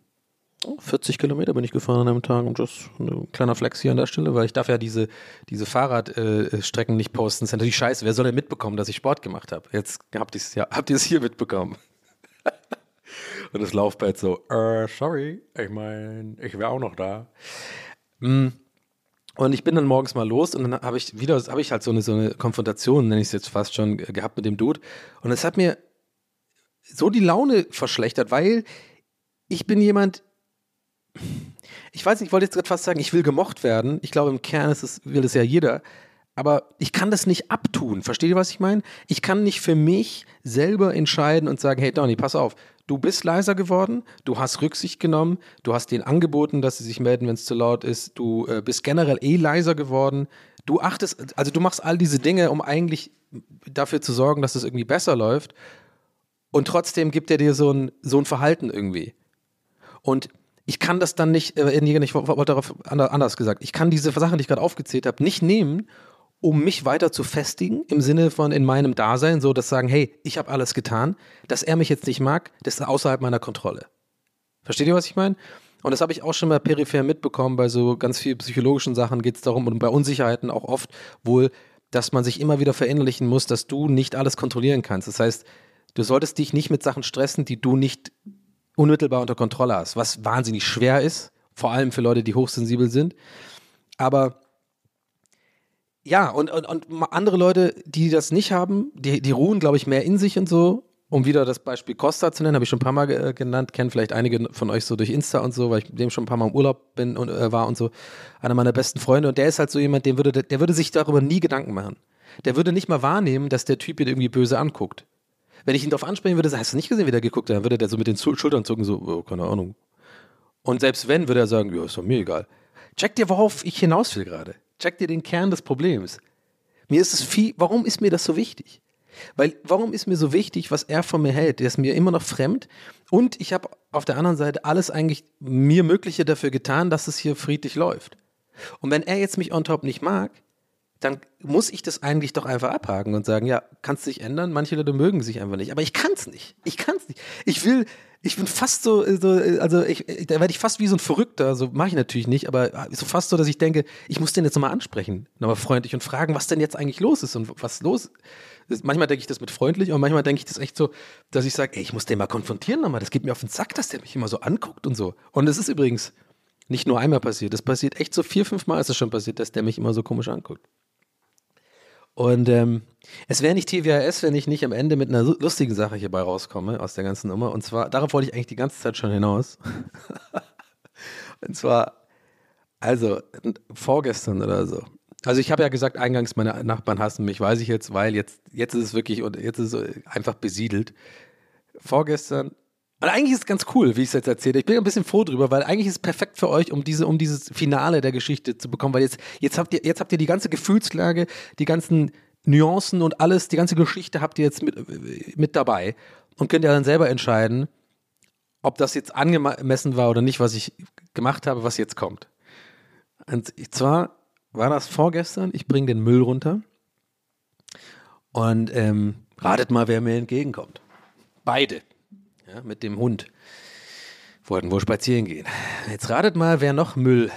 40 Kilometer bin ich gefahren an einem Tag und das ist ein kleiner Flex hier an der Stelle, weil ich darf ja diese, diese Fahrradstrecken äh, nicht posten. Das ist natürlich scheiße. Wer soll denn mitbekommen, dass ich Sport gemacht habe? Jetzt habt ihr es ja, habt ihr es hier mitbekommen. und das Laufbett so, äh, sorry, ich meine, ich wäre auch noch da. Mm. Und ich bin dann morgens mal los und dann habe ich wieder, habe ich halt so eine, so eine Konfrontation, nenne ich es jetzt fast schon, gehabt mit dem Dude. Und es hat mir so die Laune verschlechtert, weil ich bin jemand, ich weiß nicht, ich wollte jetzt gerade fast sagen, ich will gemocht werden. Ich glaube, im Kern ist es, will es ja jeder. Aber ich kann das nicht abtun. Versteht ihr, was ich meine? Ich kann nicht für mich selber entscheiden und sagen, hey Donny, pass auf, du bist leiser geworden, du hast Rücksicht genommen, du hast denen angeboten, dass sie sich melden, wenn es zu laut ist, du äh, bist generell eh leiser geworden. Du achtest, also du machst all diese Dinge, um eigentlich dafür zu sorgen, dass es irgendwie besser läuft. Und trotzdem gibt er dir so ein, so ein Verhalten irgendwie. Und ich kann das dann nicht, äh, ich wollte darauf anders gesagt, ich kann diese Sachen, die ich gerade aufgezählt habe, nicht nehmen, um mich weiter zu festigen, im Sinne von in meinem Dasein, so dass sagen, hey, ich habe alles getan, dass er mich jetzt nicht mag, das ist außerhalb meiner Kontrolle. Versteht ihr, was ich meine? Und das habe ich auch schon mal peripher mitbekommen, bei so ganz vielen psychologischen Sachen geht es darum und bei Unsicherheiten auch oft wohl, dass man sich immer wieder verinnerlichen muss, dass du nicht alles kontrollieren kannst. Das heißt, du solltest dich nicht mit Sachen stressen, die du nicht unmittelbar unter Kontrolle hast, was wahnsinnig schwer ist, vor allem für Leute, die hochsensibel sind. Aber ja, und, und, und andere Leute, die das nicht haben, die, die ruhen, glaube ich, mehr in sich und so. Um wieder das Beispiel Costa zu nennen, habe ich schon ein paar Mal äh, genannt, kennen vielleicht einige von euch so durch Insta und so, weil ich mit dem schon ein paar Mal im Urlaub bin und äh, war und so. Einer meiner besten Freunde und der ist halt so jemand, dem würde, der würde sich darüber nie Gedanken machen. Der würde nicht mal wahrnehmen, dass der Typ ihn irgendwie böse anguckt. Wenn ich ihn darauf ansprechen würde, hast du nicht gesehen, wie der geguckt hat, dann würde der so mit den Schultern zucken, so, oh, keine Ahnung. Und selbst wenn, würde er sagen, ja, ist doch mir egal. Check dir, worauf ich hinaus will gerade. Check dir den Kern des Problems. Mir ist es viel, warum ist mir das so wichtig? Weil, warum ist mir so wichtig, was er von mir hält? Der ist mir immer noch fremd. Und ich habe auf der anderen Seite alles eigentlich mir Mögliche dafür getan, dass es hier friedlich läuft. Und wenn er jetzt mich on top nicht mag, dann muss ich das eigentlich doch einfach abhaken und sagen, ja, kannst dich ändern. Manche Leute mögen sich einfach nicht, aber ich kann es nicht. Ich kann es nicht. Ich will, ich bin fast so, so also ich, da werde ich fast wie so ein Verrückter, so mache ich natürlich nicht, aber so fast so, dass ich denke, ich muss den jetzt nochmal ansprechen, nochmal freundlich und fragen, was denn jetzt eigentlich los ist und was los ist. Manchmal denke ich das mit freundlich und manchmal denke ich das echt so, dass ich sage, ey, ich muss den mal konfrontieren nochmal, das geht mir auf den Sack, dass der mich immer so anguckt und so. Und es ist übrigens nicht nur einmal passiert, das passiert echt so vier, fünf Mal ist es schon passiert, dass der mich immer so komisch anguckt. Und ähm, es wäre nicht TWAS, wenn ich nicht am Ende mit einer lustigen Sache hierbei rauskomme aus der ganzen Nummer. Und zwar, darauf wollte ich eigentlich die ganze Zeit schon hinaus. und zwar, also vorgestern oder so. Also ich habe ja gesagt, eingangs meine Nachbarn hassen mich, weiß ich jetzt, weil jetzt, jetzt ist es wirklich und jetzt ist es einfach besiedelt. Vorgestern und eigentlich ist es ganz cool, wie ich es jetzt erzähle. Ich bin ein bisschen froh drüber, weil eigentlich ist es perfekt für euch, um diese, um dieses Finale der Geschichte zu bekommen, weil jetzt, jetzt habt ihr, jetzt habt ihr die ganze Gefühlslage, die ganzen Nuancen und alles, die ganze Geschichte habt ihr jetzt mit, mit dabei und könnt ja dann selber entscheiden, ob das jetzt angemessen war oder nicht, was ich gemacht habe, was jetzt kommt. Und zwar war das vorgestern, ich bringe den Müll runter und ähm, ratet mal, wer mir entgegenkommt. Beide ja, mit dem Hund. Wollten wohl spazieren gehen. Jetzt ratet mal, wer noch Müll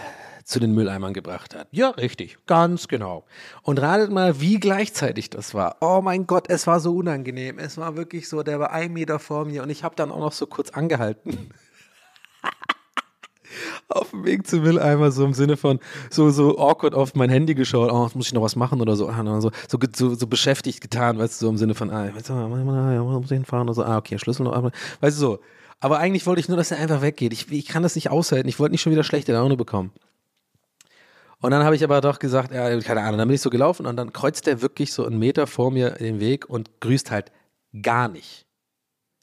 zu den Mülleimern gebracht hat. Ja, richtig, ganz genau. Und ratet mal, wie gleichzeitig das war. Oh mein Gott, es war so unangenehm. Es war wirklich so, der war ein Meter vor mir und ich habe dann auch noch so kurz angehalten. Auf dem Weg zum Mülleimer, so im Sinne von so, so awkward auf mein Handy geschaut, oh, muss ich noch was machen oder so, ah, so, so, so, beschäftigt getan, weißt du, so im Sinne von, ah, weißt muss ich hinfahren oder so, ah, okay, Schlüssel noch, weißt du, so. Aber eigentlich wollte ich nur, dass er einfach weggeht. Ich, ich kann das nicht aushalten. Ich wollte nicht schon wieder schlechte Laune bekommen. Und dann habe ich aber doch gesagt, ja, keine Ahnung, dann bin ich so gelaufen und dann kreuzt er wirklich so einen Meter vor mir den Weg und grüßt halt gar nicht.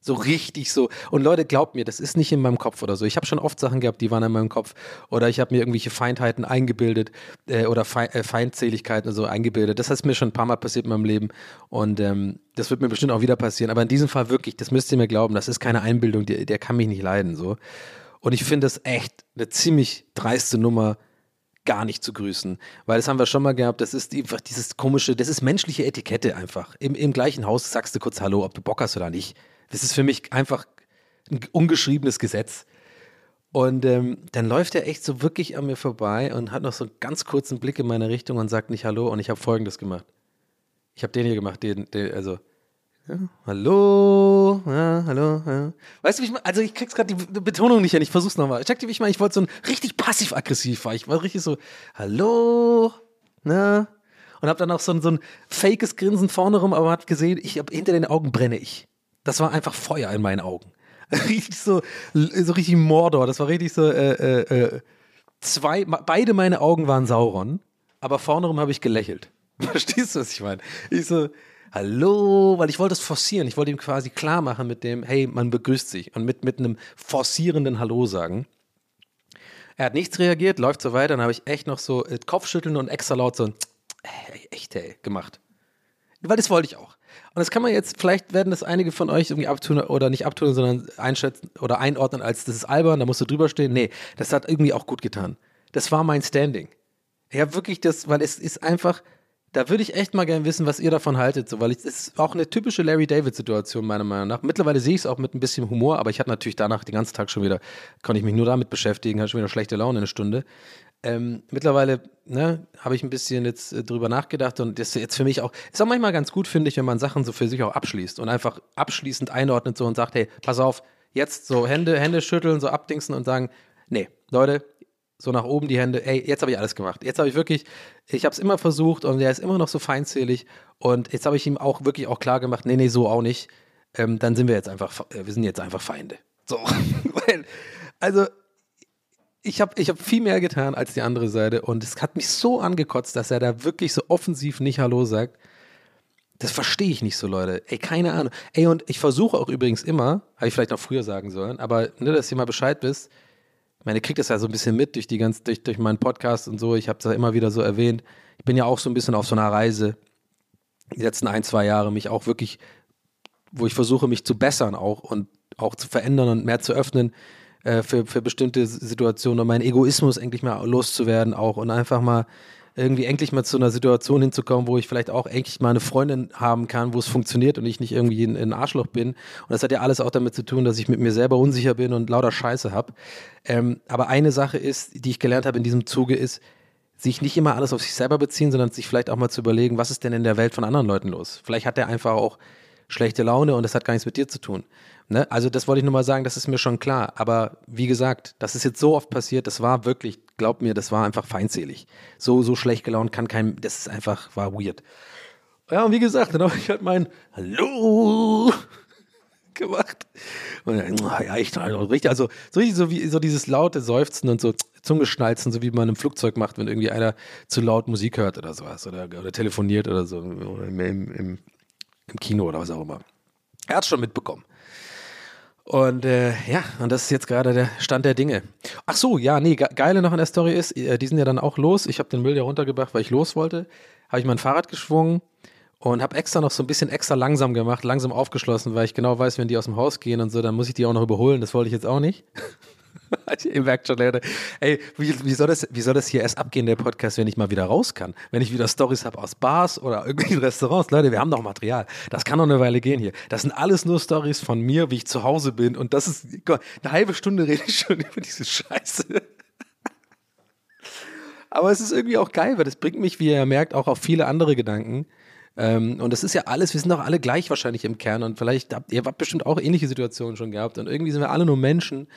So richtig so. Und Leute, glaubt mir, das ist nicht in meinem Kopf oder so. Ich habe schon oft Sachen gehabt, die waren in meinem Kopf. Oder ich habe mir irgendwelche Feindheiten eingebildet äh, oder Fe äh, Feindseligkeiten so eingebildet. Das ist mir schon ein paar Mal passiert in meinem Leben. Und ähm, das wird mir bestimmt auch wieder passieren. Aber in diesem Fall wirklich, das müsst ihr mir glauben, das ist keine Einbildung, der, der kann mich nicht leiden. So. Und ich finde das echt eine ziemlich dreiste Nummer, gar nicht zu grüßen. Weil das haben wir schon mal gehabt, das ist einfach dieses komische, das ist menschliche Etikette einfach. Im, Im gleichen Haus sagst du kurz Hallo, ob du Bock hast oder nicht. Das ist für mich einfach ein ungeschriebenes Gesetz. Und ähm, dann läuft er echt so wirklich an mir vorbei und hat noch so einen ganz kurzen Blick in meine Richtung und sagt nicht Hallo. Und ich habe Folgendes gemacht. Ich habe den hier gemacht, den, den also ja, hallo, ja, hallo, ja. Weißt du, wie ich mal, also ich krieg's gerade die Betonung nicht hin, ich versuch's nochmal. Check dir, wie ich mal, ich wollte so ein richtig passiv-aggressiv war. Ich war richtig so, hallo, na, und hab dann auch so ein, so ein fakes Grinsen vorne rum, aber hat gesehen, ich hab, hinter den Augen brenne ich. Das war einfach Feuer in meinen Augen. Richtig so, so richtig Mordor. Das war richtig so, äh, äh, äh zwei, beide meine Augen waren Sauron, aber vorne rum habe ich gelächelt. Verstehst du, was ich meine? Ich so, hallo, weil ich wollte es forcieren. Ich wollte ihm quasi klar machen mit dem, hey, man begrüßt sich und mit, mit einem forcierenden Hallo sagen. Er hat nichts reagiert, läuft so weiter, dann habe ich echt noch so äh, Kopfschütteln und extra laut so ein, hey, echt, hey, gemacht. Weil das wollte ich auch. Und das kann man jetzt, vielleicht werden das einige von euch irgendwie abtun oder nicht abtun, sondern einschätzen oder einordnen als, das ist albern, da musst du drüber stehen. Nee, das hat irgendwie auch gut getan. Das war mein Standing. Ich habe wirklich das, weil es ist einfach, da würde ich echt mal gerne wissen, was ihr davon haltet, so, weil es ist auch eine typische Larry David-Situation, meiner Meinung nach. Mittlerweile sehe ich es auch mit ein bisschen Humor, aber ich hatte natürlich danach den ganzen Tag schon wieder, konnte ich mich nur damit beschäftigen, hatte schon wieder schlechte Laune eine Stunde. Ähm, mittlerweile ne, habe ich ein bisschen jetzt äh, drüber nachgedacht und das ist jetzt für mich auch, ist auch manchmal ganz gut, finde ich, wenn man Sachen so für sich auch abschließt und einfach abschließend einordnet so und sagt, hey, pass auf, jetzt so Hände, Hände schütteln, so abdingsen und sagen, nee, Leute, so nach oben die Hände, ey, jetzt habe ich alles gemacht. Jetzt habe ich wirklich, ich habe es immer versucht und er ist immer noch so feindselig und jetzt habe ich ihm auch wirklich auch klar gemacht, nee, nee, so auch nicht. Ähm, dann sind wir jetzt einfach, äh, wir sind jetzt einfach Feinde. So, also ich habe ich hab viel mehr getan als die andere Seite und es hat mich so angekotzt, dass er da wirklich so offensiv nicht Hallo sagt. Das verstehe ich nicht so, Leute. Ey, keine Ahnung. Ey, und ich versuche auch übrigens immer, habe ich vielleicht noch früher sagen sollen, aber ne, dass ihr mal Bescheid wisst, ich meine, ihr kriegt das ja so ein bisschen mit durch die ganz, durch, durch meinen Podcast und so. Ich habe es ja immer wieder so erwähnt. Ich bin ja auch so ein bisschen auf so einer Reise, die letzten ein, zwei Jahre, mich auch wirklich, wo ich versuche, mich zu bessern auch und auch zu verändern und mehr zu öffnen äh, für, für bestimmte Situationen und meinen Egoismus endlich mal loszuwerden auch und einfach mal irgendwie endlich mal zu einer Situation hinzukommen, wo ich vielleicht auch endlich mal eine Freundin haben kann, wo es funktioniert und ich nicht irgendwie ein, ein Arschloch bin. Und das hat ja alles auch damit zu tun, dass ich mit mir selber unsicher bin und lauter Scheiße habe. Ähm, aber eine Sache ist, die ich gelernt habe in diesem Zuge, ist, sich nicht immer alles auf sich selber beziehen, sondern sich vielleicht auch mal zu überlegen, was ist denn in der Welt von anderen Leuten los? Vielleicht hat der einfach auch schlechte Laune und das hat gar nichts mit dir zu tun. Ne? Also das wollte ich nur mal sagen, das ist mir schon klar. Aber wie gesagt, das ist jetzt so oft passiert, das war wirklich, glaub mir, das war einfach feindselig. So, so schlecht gelaunt kann kein, das ist einfach, war weird. Ja, und wie gesagt, dann habe ich halt mein Hallo gemacht. Und dann, oh, ja, ich richtig, also so richtig so wie so dieses laute Seufzen und so Zungeschnalzen, so wie man im Flugzeug macht, wenn irgendwie einer zu laut Musik hört oder sowas oder, oder telefoniert oder so oder im, im, im, Kino oder was auch immer. Er hat es schon mitbekommen. Und äh, ja, und das ist jetzt gerade der Stand der Dinge. Ach so, ja, nee, ge geile noch an der Story ist, äh, die sind ja dann auch los. Ich habe den Müll ja runtergebracht, weil ich los wollte. Habe ich mein Fahrrad geschwungen und habe extra noch so ein bisschen extra langsam gemacht, langsam aufgeschlossen, weil ich genau weiß, wenn die aus dem Haus gehen und so, dann muss ich die auch noch überholen. Das wollte ich jetzt auch nicht. Ihr merkt schon, Leute. Ey, wie, wie, soll das, wie soll das hier erst abgehen, der Podcast, wenn ich mal wieder raus kann? Wenn ich wieder Stories habe aus Bars oder irgendwelchen Restaurants. Leute, wir haben doch Material. Das kann doch eine Weile gehen hier. Das sind alles nur Stories von mir, wie ich zu Hause bin. Und das ist, Gott, eine halbe Stunde rede ich schon über diese Scheiße. Aber es ist irgendwie auch geil, weil das bringt mich, wie ihr merkt, auch auf viele andere Gedanken. Ähm, und das ist ja alles, wir sind doch alle gleich wahrscheinlich im Kern und vielleicht habt ihr habt bestimmt auch ähnliche Situationen schon gehabt und irgendwie sind wir alle nur Menschen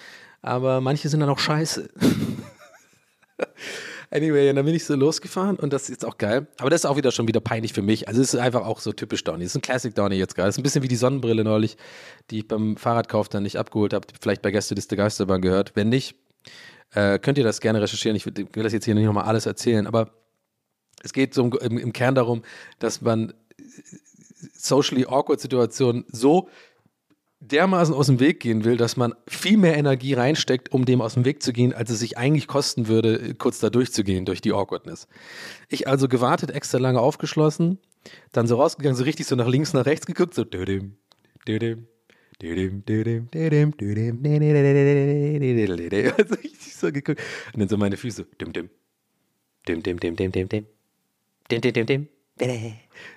aber manche sind dann auch scheiße. Anyway, dann bin ich so losgefahren und das ist jetzt auch geil. Aber das ist auch wieder schon wieder peinlich für mich. Also es ist einfach auch so typisch Donny. Es ist ein Classic Donny jetzt gerade. Es ist ein bisschen wie die Sonnenbrille neulich, die ich beim Fahrradkauf dann nicht abgeholt habe. Vielleicht bei Gästeliste Geisterbahn gehört. Wenn nicht, äh, könnt ihr das gerne recherchieren. Ich will, das jetzt hier nicht nochmal alles erzählen. Aber es geht so im, im Kern darum, dass man socially awkward Situationen so dermaßen aus dem Weg gehen will, dass man viel mehr Energie reinsteckt, um dem aus dem Weg zu gehen, als es sich eigentlich kosten würde, kurz da durchzugehen, durch die Awkwardness. Ich also gewartet, extra lange aufgeschlossen, dann so rausgegangen, so richtig so nach links, nach rechts geguckt, so dödim, dödim. Also ich so geguckt. Und dann so meine Füße. Dim, dim. Dim, dim, dim, dim, dim, dim. Dim, dim, dim, dim.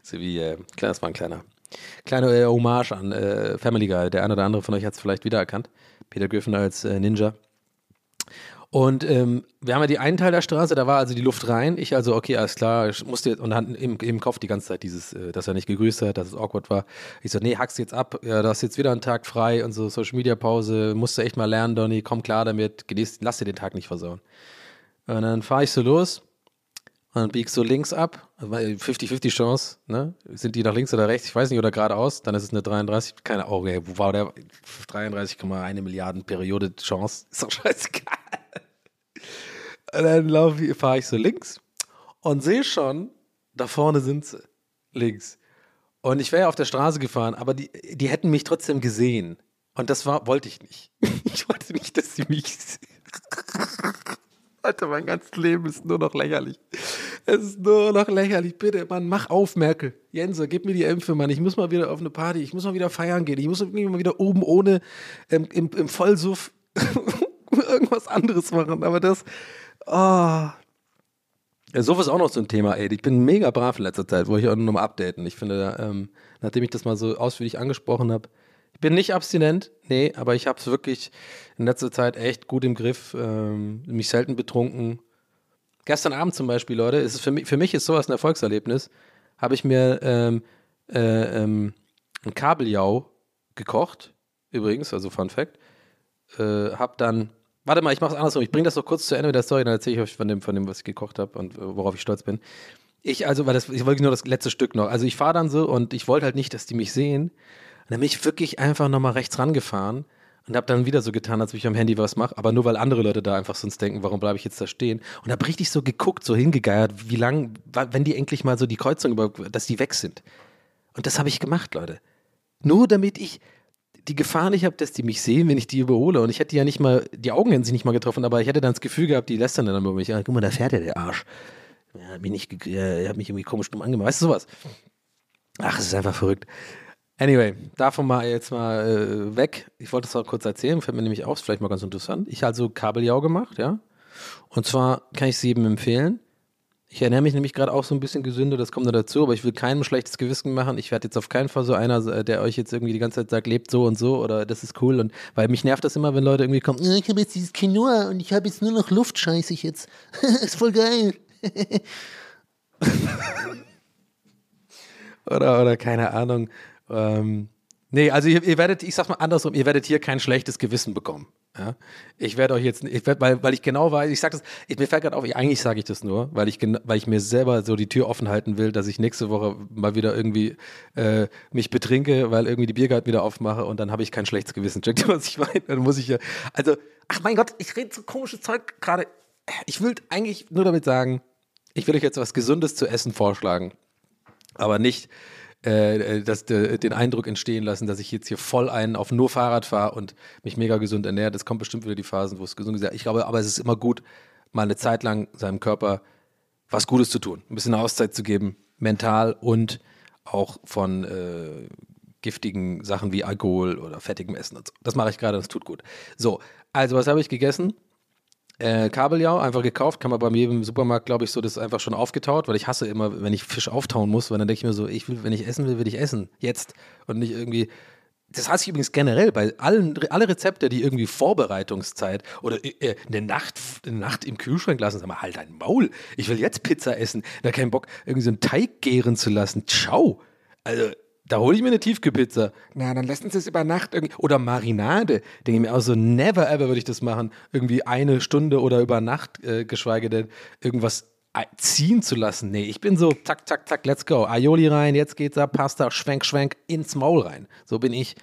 So wie, äh, klar, das war ein kleiner Kleine äh, Hommage an äh, Family Guy. Der eine oder andere von euch hat es vielleicht wiedererkannt. Peter Griffin als äh, Ninja. Und ähm, wir haben ja die einen Teil der Straße, da war also die Luft rein. Ich also, okay, alles klar, musste und dann im, im Kopf die ganze Zeit dieses, äh, dass er nicht gegrüßt hat, dass es awkward war. Ich so, nee, hack's jetzt ab, ja, du hast jetzt wieder einen Tag frei und so Social Media Pause, musst du echt mal lernen, Donny, komm klar damit, genieß, lass dir den Tag nicht versauen. Und dann fahre ich so los und dann biegst du links ab, 50-50 Chance, ne? Sind die nach links oder rechts? Ich weiß nicht, oder geradeaus, dann ist es eine 33, keine Ahnung, wo war der 33,1 Milliarden Periode Chance? Ist doch scheißegal. Und dann fahre ich so links und sehe schon, da vorne sind sie. Links. Und ich wäre ja auf der Straße gefahren, aber die, die hätten mich trotzdem gesehen. Und das war, wollte ich nicht. Ich wollte nicht, dass sie mich Alter, mein ganzes Leben ist nur noch lächerlich. Es ist nur noch lächerlich. Bitte, Mann, mach auf, Merkel. Jense, gib mir die Ämpfe, Mann. Ich muss mal wieder auf eine Party. Ich muss mal wieder feiern gehen. Ich muss mal wieder oben ohne, ähm, im, im Vollsuff irgendwas anderes machen. Aber das, oh. Ja, Suff ist auch noch so ein Thema, ey. Ich bin mega brav in letzter Zeit, wo ich auch nur mal updaten. Ich finde, ähm, nachdem ich das mal so ausführlich angesprochen habe, ich bin nicht abstinent, nee, aber ich habe es wirklich in letzter Zeit echt gut im Griff, ähm, mich selten betrunken. Gestern Abend zum Beispiel, Leute, ist es für mich, für mich ist sowas ein Erfolgserlebnis. Habe ich mir ähm, äh, ähm, ein Kabeljau gekocht, übrigens, also Fun Fact. Äh, hab dann, warte mal, ich mache es andersrum. Ich bringe das noch kurz zu Ende mit der Story, dann erzähle ich euch von dem, von dem, was ich gekocht habe und äh, worauf ich stolz bin. Ich, also, weil das, ich wollte nur das letzte Stück noch. Also ich fahre dann so und ich wollte halt nicht, dass die mich sehen. Und dann bin ich wirklich einfach nochmal rechts rangefahren und habe dann wieder so getan, als ob ich am Handy was mache, aber nur weil andere Leute da einfach sonst denken, warum bleibe ich jetzt da stehen? Und habe richtig so geguckt, so hingegeiert, wie lang, wenn die endlich mal so die Kreuzung über, dass die weg sind. Und das habe ich gemacht, Leute. Nur damit ich die Gefahr nicht habe, dass die mich sehen, wenn ich die überhole. Und ich hätte ja nicht mal, die Augen hätten sich nicht mal getroffen, aber ich hätte dann das Gefühl gehabt, die lästern dann über mich. Ja, guck mal, da fährt ja der Arsch. Er hat mich, nicht, er hat mich irgendwie komisch dumm angemacht. Weißt du sowas? Ach, es ist einfach verrückt. Anyway, davon mal jetzt mal äh, weg. Ich wollte es auch kurz erzählen, fällt mir nämlich auf, ist vielleicht mal ganz interessant. Ich habe also Kabeljau gemacht, ja. Und zwar kann ich es jedem empfehlen. Ich ernähre mich nämlich gerade auch so ein bisschen gesünder, das kommt noch dazu, aber ich will keinem schlechtes Gewissen machen. Ich werde jetzt auf keinen Fall so einer, äh, der euch jetzt irgendwie die ganze Zeit sagt, lebt so und so oder das ist cool. Und weil mich nervt das immer, wenn Leute irgendwie kommen, "Ja, ich habe jetzt dieses Quinoa und ich habe jetzt nur noch Luft, scheiße ich jetzt. ist voll geil. oder, oder keine Ahnung. Ähm, nee, also ihr, ihr werdet, ich sag's mal andersrum, ihr werdet hier kein schlechtes Gewissen bekommen. Ja? Ich werde euch jetzt, ich werd, weil, weil ich genau weiß, ich sag das, ich, mir fällt gerade auf, eigentlich sage ich das nur, weil ich, weil ich mir selber so die Tür offen halten will, dass ich nächste Woche mal wieder irgendwie äh, mich betrinke, weil irgendwie die Biergarten wieder aufmache und dann habe ich kein schlechtes Gewissen. Checkt ihr, was ich meine? Dann muss ich ja, also, ach mein Gott, ich rede so komisches Zeug gerade. Ich will eigentlich nur damit sagen, ich will euch jetzt was Gesundes zu essen vorschlagen aber nicht äh, das, äh, den Eindruck entstehen lassen, dass ich jetzt hier voll einen auf nur Fahrrad fahre und mich mega gesund ernähre. Das kommt bestimmt wieder die Phasen, wo es gesund ist. Ich glaube, aber es ist immer gut, mal eine Zeit lang seinem Körper was Gutes zu tun, ein bisschen Auszeit zu geben, mental und auch von äh, giftigen Sachen wie Alkohol oder fettigem Essen und so. Das mache ich gerade, das tut gut. So, also was habe ich gegessen? Äh, Kabeljau, einfach gekauft, kann man bei mir im Supermarkt, glaube ich, so, das einfach schon aufgetaut, weil ich hasse immer, wenn ich Fisch auftauen muss, weil dann denke ich mir so, ich will, wenn ich essen will, will ich essen, jetzt. Und nicht irgendwie. Das hasse ich übrigens generell bei allen, alle Rezepte, die irgendwie Vorbereitungszeit oder äh, eine, Nacht, eine Nacht im Kühlschrank lassen, sag mal, halt dein Maul, ich will jetzt Pizza essen, da keinen Bock, irgendwie so einen Teig gären zu lassen, ciao. Also, da hole ich mir eine Tiefkühlpizza. Na, dann lassen Sie es über Nacht irgendwie. Oder Marinade. Denke ich mir auch so, never ever würde ich das machen. Irgendwie eine Stunde oder über Nacht, äh, geschweige denn irgendwas ei- ziehen zu lassen. Nee, ich bin so, zack, zack, zack, let's go. Aioli rein, jetzt geht's ab, Pasta, schwenk, schwenk, ins Maul rein. So bin ich.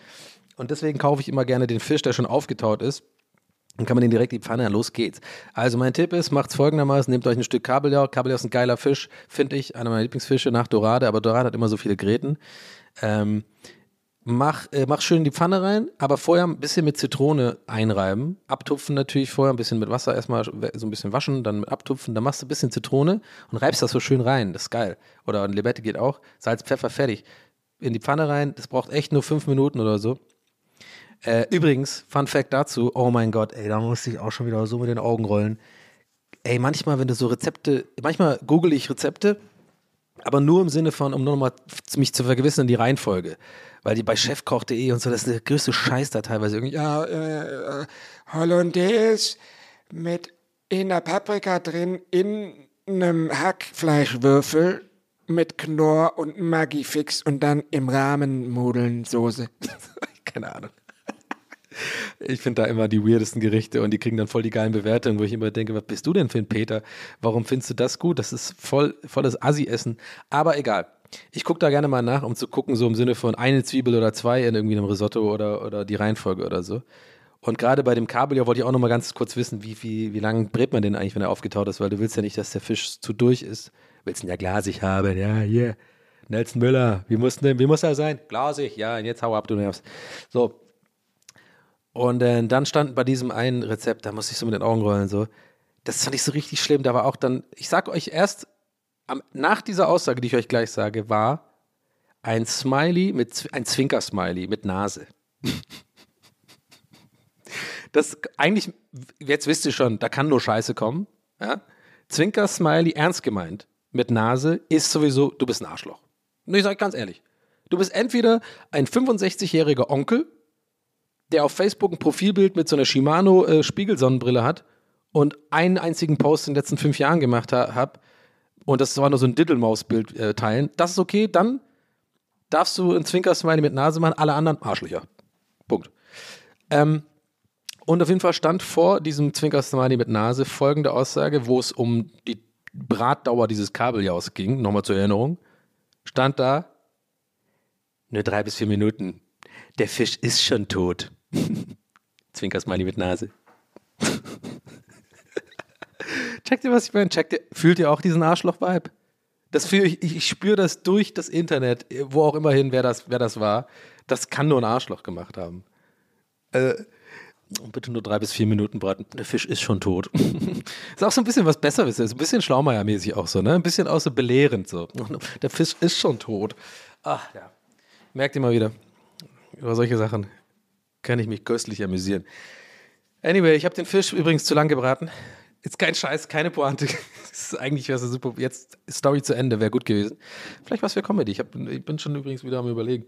Und deswegen kaufe ich immer gerne den Fisch, der schon aufgetaut ist. Dann kann man den direkt in die Pfanne, los geht's. Also mein Tipp ist, macht's folgendermaßen, nehmt euch ein Stück Kabeljau. Kabeljau ist ein geiler Fisch, finde ich, einer meiner Lieblingsfische nach Dorade, aber Dorade hat immer so viele Gräten. Ähm, mach, äh, mach schön in die Pfanne rein, aber vorher ein bisschen mit Zitrone einreiben. Abtupfen natürlich vorher, ein bisschen mit Wasser erstmal so ein bisschen waschen, dann mit abtupfen, dann machst du ein bisschen Zitrone und reibst das so schön rein. Das ist geil. Oder ein Limette geht auch. Salz, Pfeffer, fertig. In die Pfanne rein, das braucht echt nur fünf Minuten oder so. Äh, übrigens, Fun Fact dazu, oh mein Gott, ey, da musste ich auch schon wieder so mit den Augen rollen. Ey, manchmal, wenn du so Rezepte, manchmal google ich Rezepte, aber nur im Sinne von, um nur noch mal mich zu vergewissern, die Reihenfolge. Weil die bei chefkoch.de und so, das ist der größte Scheiß da teilweise irgendwie. Ja, äh, Hollandaise mit in der Paprika drin, in einem Hackfleischwürfel mit Knorr und Maggi-Fix und dann im Rahmen Soße. Keine Ahnung. Ich finde da immer die weirdesten Gerichte und die kriegen dann voll die geilen Bewertungen, wo ich immer denke, was bist du denn für ein Peter? Warum findest du das gut? Das ist voll, volles Assi-Essen. Aber egal. Ich gucke da gerne mal nach, um zu gucken, so im Sinne von eine Zwiebel oder zwei in irgendwie einem Risotto oder, oder die Reihenfolge oder so. Und gerade bei dem Kabeljau wollte ich auch noch mal ganz kurz wissen, wie, wie, wie lange brät man den eigentlich, wenn er aufgetaut ist, weil du willst ja nicht, dass der Fisch zu durch ist. Willst ihn ja glasig haben, ja, hier. Nelson Müller, wie muss, denn, wie muss er sein? Glasig, ja, und jetzt hau ab, du nervst. So, und äh, dann stand bei diesem einen Rezept, da musste ich so mit den Augen rollen, so. Das fand ich so richtig schlimm. Da war auch dann, ich sag euch erst, am, nach dieser Aussage, die ich euch gleich sage, war ein Smiley mit, ein Zwinker-Smiley mit Nase. Das eigentlich, jetzt wisst ihr schon, da kann nur Scheiße kommen. Ja? Zwinker-Smiley, ernst gemeint, mit Nase, ist sowieso, du bist ein Arschloch. Und ich sage ganz ehrlich, du bist entweder ein 65-jähriger Onkel, der auf Facebook ein Profilbild mit so einer Shimano äh, Spiegelsonnenbrille hat und einen einzigen Post in den letzten fünf Jahren gemacht ha habe und das war nur so ein Diddlemaus-Bild äh, teilen, das ist okay, dann darfst du ein Zwinker-Smiley mit Nase machen, alle anderen Arschlöcher. Punkt. Ähm, und auf jeden Fall stand vor diesem Zwinker-Smiley mit Nase folgende Aussage, wo es um die Bratdauer dieses Kabeljaus ging, nochmal zur Erinnerung, stand da, nur drei bis vier Minuten. Der Fisch ist schon tot. Zwinker-Smiley mit Nase. Checkt ihr, was ich meine? Checkt ihr, fühlt ihr auch diesen Arschloch-Vibe? Das fühl ich, ich, spüre das durch das Internet, wo auch immer hin, wer das, wer das war. Das kann nur ein Arschloch gemacht haben. Äh, bitte nur drei bis vier Minuten braten. Der Fisch ist schon tot. ist auch so ein bisschen was Besseres. Ist ein bisschen Schlaumeier-mäßig auch so, ne? Ein bisschen auch so belehrend so. Der Fisch ist schon tot. Ach ja. Merkt ihr mal wieder. Über solche Sachen kann ich mich köstlich amüsieren. Anyway, ich habe den Fisch übrigens zu lang gebraten. Jetzt kein Scheiß, keine Pointe. Ist eigentlich wäre so super. Jetzt Story zu Ende, wäre gut gewesen. Vielleicht was für Comedy. Ich, hab, ich bin schon übrigens wieder am überlegen.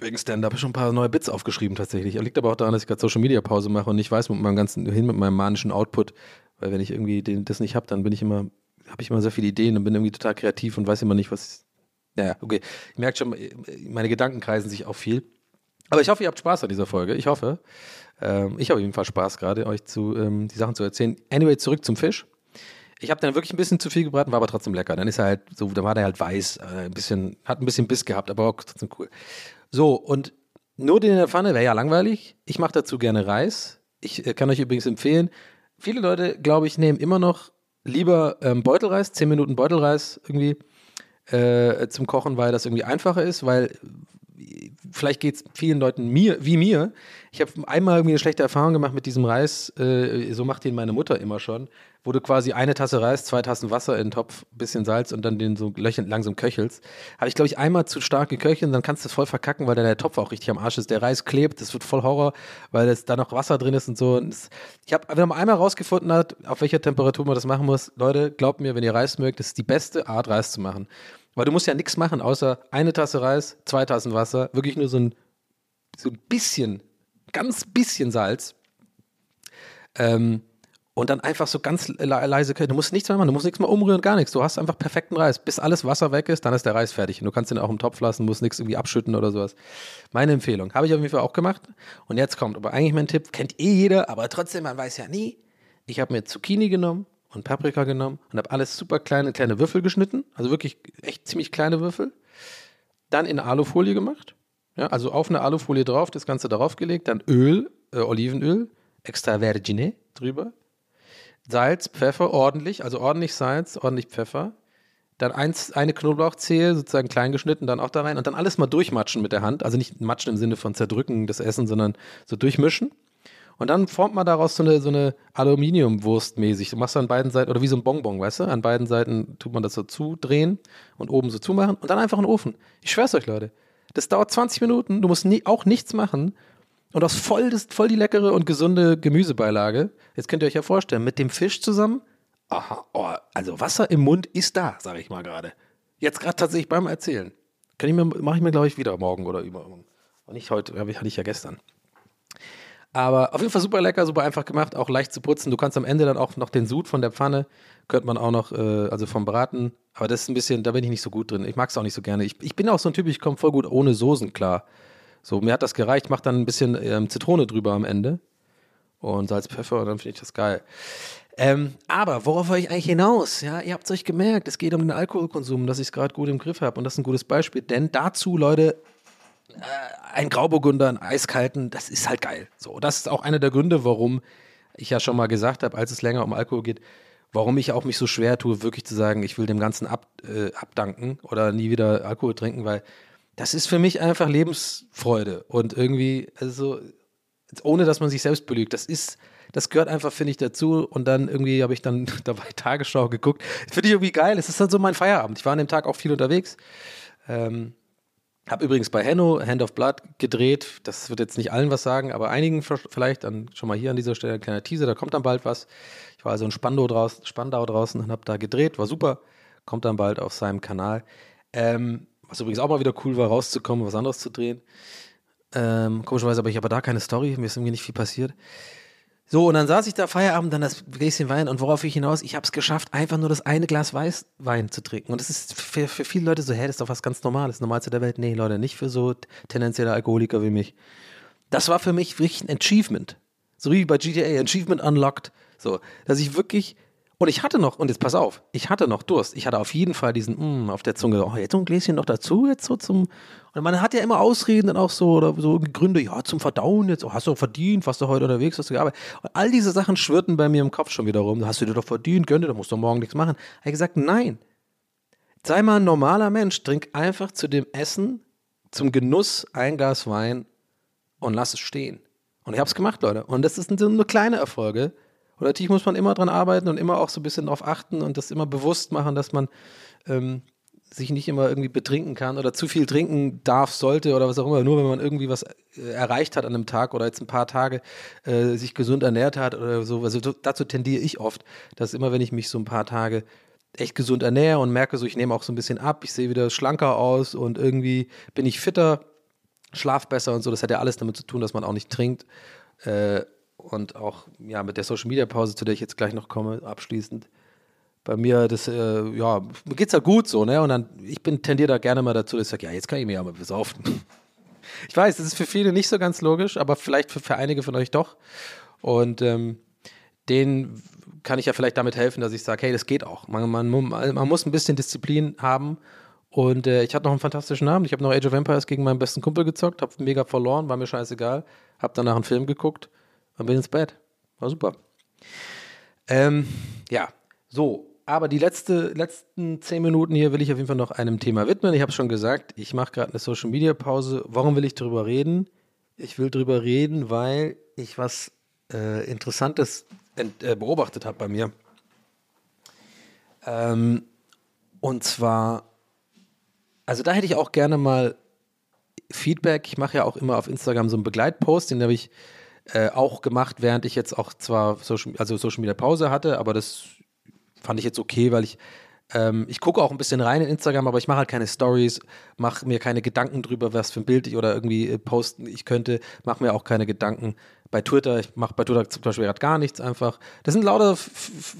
Wegen Stand-up habe ich schon ein paar neue Bits aufgeschrieben tatsächlich. Liegt aber auch daran, dass ich gerade Social Media Pause mache und nicht weiß mit meinem ganzen hin mit meinem manischen Output, weil wenn ich irgendwie den, das nicht habe, dann bin ich immer habe ich immer sehr viele Ideen und bin irgendwie total kreativ und weiß immer nicht, was. Naja, okay. Ich merke schon, meine Gedanken kreisen sich auch viel. Aber ich hoffe, ihr habt Spaß an dieser Folge. Ich hoffe. Ähm, ich habe auf jeden Fall Spaß gerade, euch zu, ähm, die Sachen zu erzählen. Anyway, zurück zum Fisch. Ich habe dann wirklich ein bisschen zu viel gebraten, war aber trotzdem lecker. Dann ist er halt so, dann war der halt weiß, äh, ein bisschen, hat ein bisschen Biss gehabt, aber auch trotzdem cool. So, und nur den in der Pfanne wäre ja langweilig. Ich mache dazu gerne Reis. Ich äh, kann euch übrigens empfehlen, viele Leute, glaube ich, nehmen immer noch lieber ähm, Beutelreis, 10 Minuten Beutelreis irgendwie äh, zum Kochen, weil das irgendwie einfacher ist, weil vielleicht geht es vielen Leuten mir, wie mir. Ich habe einmal irgendwie eine schlechte Erfahrung gemacht mit diesem Reis, äh, so macht den meine Mutter immer schon, wo du quasi eine Tasse Reis, zwei Tassen Wasser in den Topf, bisschen Salz und dann den so löchend langsam köchelst. Habe ich, glaube ich, einmal zu stark geköchelt, dann kannst du es voll verkacken, weil dann der Topf auch richtig am Arsch ist. Der Reis klebt, das wird voll Horror, weil da noch Wasser drin ist und so. Und das, ich habe, wenn man einmal rausgefunden hat, auf welcher Temperatur man das machen muss, Leute, glaubt mir, wenn ihr Reis mögt, das ist die beste Art, Reis zu machen. Weil du musst ja nichts machen, außer eine Tasse Reis, zwei Tassen Wasser, wirklich nur so ein, so ein bisschen, ganz bisschen Salz. Ähm, und dann einfach so ganz le leise köcheln. Du musst nichts mehr machen, du musst nichts mehr umrühren, gar nichts. Du hast einfach perfekten Reis. Bis alles Wasser weg ist, dann ist der Reis fertig. Und du kannst ihn auch im Topf lassen, musst nichts irgendwie abschütten oder sowas. Meine Empfehlung. Habe ich auf jeden Fall auch gemacht. Und jetzt kommt aber eigentlich mein Tipp, kennt eh jeder, aber trotzdem, man weiß ja nie. Ich habe mir Zucchini genommen, und Paprika genommen und habe alles super kleine, kleine Würfel geschnitten. Also wirklich echt ziemlich kleine Würfel. Dann in Alufolie gemacht. Ja, also auf eine Alufolie drauf, das Ganze darauf gelegt. Dann Öl, äh, Olivenöl, extra vergine drüber. Salz, Pfeffer, ordentlich, also ordentlich Salz, ordentlich Pfeffer. Dann eins, eine Knoblauchzehe, sozusagen klein geschnitten, dann auch da rein und dann alles mal durchmatschen mit der Hand. Also nicht matschen im Sinne von zerdrücken das Essen, sondern so durchmischen. Und dann formt man daraus so eine, so eine Aluminiumwurst mäßig. Du machst an beiden Seiten, oder wie so ein Bonbon, weißt du? An beiden Seiten tut man das so zudrehen und oben so zumachen und dann einfach in den Ofen. Ich schwör's euch, Leute. Das dauert 20 Minuten, du musst nie, auch nichts machen. Und das voll, das voll die leckere und gesunde Gemüsebeilage. Jetzt könnt ihr euch ja vorstellen, mit dem Fisch zusammen. Aha, oh, also Wasser im Mund ist da, sage ich mal gerade. Jetzt gerade tatsächlich beim Erzählen. Kann ich mir, mache ich mir, glaube ich, wieder morgen oder übermorgen. Und nicht heute, hatte ich ja gestern. Aber auf jeden Fall super lecker, super einfach gemacht, auch leicht zu putzen. Du kannst am Ende dann auch noch den Sud von der Pfanne, könnte man auch noch, äh, also vom Braten. Aber das ist ein bisschen, da bin ich nicht so gut drin. Ich mag es auch nicht so gerne. Ich, ich bin auch so ein Typ, ich komme voll gut ohne Soßen klar. So, mir hat das gereicht, mach dann ein bisschen ähm, Zitrone drüber am Ende. Und Salz, Pfeffer und dann finde ich das geil. Ähm, aber worauf war ich eigentlich hinaus? Ja, ihr habt es euch gemerkt, es geht um den Alkoholkonsum, dass ich es gerade gut im Griff habe. Und das ist ein gutes Beispiel. Denn dazu, Leute, ein Grauburgunder, einen eiskalten, das ist halt geil. So, das ist auch einer der Gründe, warum ich ja schon mal gesagt habe, als es länger um Alkohol geht, warum ich auch mich so schwer tue, wirklich zu sagen, ich will dem Ganzen ab, äh, abdanken oder nie wieder Alkohol trinken, weil das ist für mich einfach Lebensfreude und irgendwie, also ohne dass man sich selbst belügt, das ist, das gehört einfach, finde ich, dazu. Und dann irgendwie habe ich dann dabei Tagesschau geguckt. Finde ich irgendwie geil. Es ist dann so mein Feierabend. Ich war an dem Tag auch viel unterwegs. Ähm, habe übrigens bei Henno Hand of Blood gedreht. Das wird jetzt nicht allen was sagen, aber einigen vielleicht. Dann schon mal hier an dieser Stelle ein kleiner Teaser. Da kommt dann bald was. Ich war also in Spandau draußen, Spandau draußen und habe da gedreht. War super. Kommt dann bald auf seinem Kanal. Ähm, was übrigens auch mal wieder cool war, rauszukommen, was anderes zu drehen. Ähm, komischerweise habe ich aber da keine Story. Mir ist irgendwie nicht viel passiert. So, und dann saß ich da Feierabend, dann das Gläschen Wein und worauf ich hinaus, ich habe es geschafft, einfach nur das eine Glas Weißwein zu trinken. Und das ist für, für viele Leute so, hä, das ist doch was ganz Normales, Normalste der Welt. Nee, Leute, nicht für so tendenzielle Alkoholiker wie mich. Das war für mich wirklich ein Achievement. So wie bei GTA, Achievement Unlocked. So, dass ich wirklich und ich hatte noch, und jetzt pass auf, ich hatte noch Durst. Ich hatte auf jeden Fall diesen, mm, auf der Zunge, oh, jetzt so ein Gläschen noch dazu, jetzt so zum. Und man hat ja immer Ausreden dann auch so, oder so Gründe, ja, zum Verdauen jetzt, oh, hast du verdient, warst du heute unterwegs, hast du gearbeitet. Und all diese Sachen schwirrten bei mir im Kopf schon wieder rum. Hast du dir doch verdient, gönne, da musst du morgen nichts machen. Ich gesagt, nein. Sei mal ein normaler Mensch, trink einfach zu dem Essen, zum Genuss ein Glas Wein und lass es stehen. Und ich habe es gemacht, Leute. Und das sind nur kleine Erfolge. Und natürlich muss man immer dran arbeiten und immer auch so ein bisschen darauf achten und das immer bewusst machen, dass man ähm, sich nicht immer irgendwie betrinken kann oder zu viel trinken darf, sollte oder was auch immer, nur wenn man irgendwie was äh, erreicht hat an einem Tag oder jetzt ein paar Tage äh, sich gesund ernährt hat oder so. Also dazu tendiere ich oft, dass immer, wenn ich mich so ein paar Tage echt gesund ernähre und merke so, ich nehme auch so ein bisschen ab, ich sehe wieder schlanker aus und irgendwie bin ich fitter, schlaf besser und so. Das hat ja alles damit zu tun, dass man auch nicht trinkt. Äh, und auch ja mit der Social Media Pause, zu der ich jetzt gleich noch komme, abschließend. Bei mir, das, äh, ja, mir geht's ja gut so, ne? Und dann, ich bin tendiere da gerne mal dazu, dass ich sage, ja, jetzt kann ich mir ja mal besaufen. Ich weiß, das ist für viele nicht so ganz logisch, aber vielleicht für, für einige von euch doch. Und ähm, denen kann ich ja vielleicht damit helfen, dass ich sage, hey, das geht auch. Man, man, man muss ein bisschen Disziplin haben. Und äh, ich hatte noch einen fantastischen Abend. Ich habe noch Age of Empires gegen meinen besten Kumpel gezockt, habe mega verloren, war mir scheißegal. Habe danach einen Film geguckt und bin ins Bett. War super. Ähm, ja, so. Aber die letzte, letzten zehn Minuten hier will ich auf jeden Fall noch einem Thema widmen. Ich habe schon gesagt, ich mache gerade eine Social Media Pause. Warum will ich darüber reden? Ich will darüber reden, weil ich was äh, Interessantes äh, beobachtet habe bei mir. Ähm, und zwar, also da hätte ich auch gerne mal Feedback. Ich mache ja auch immer auf Instagram so einen Begleitpost, den habe ich äh, auch gemacht, während ich jetzt auch zwar Social, also Social Media Pause hatte, aber das fand ich jetzt okay, weil ich ähm, ich gucke auch ein bisschen rein in Instagram, aber ich mache halt keine Stories, mache mir keine Gedanken drüber, was für ein Bild ich oder irgendwie äh, posten ich könnte, mache mir auch keine Gedanken bei Twitter. Ich mache bei Twitter zum Beispiel gerade gar nichts einfach. Das sind lauter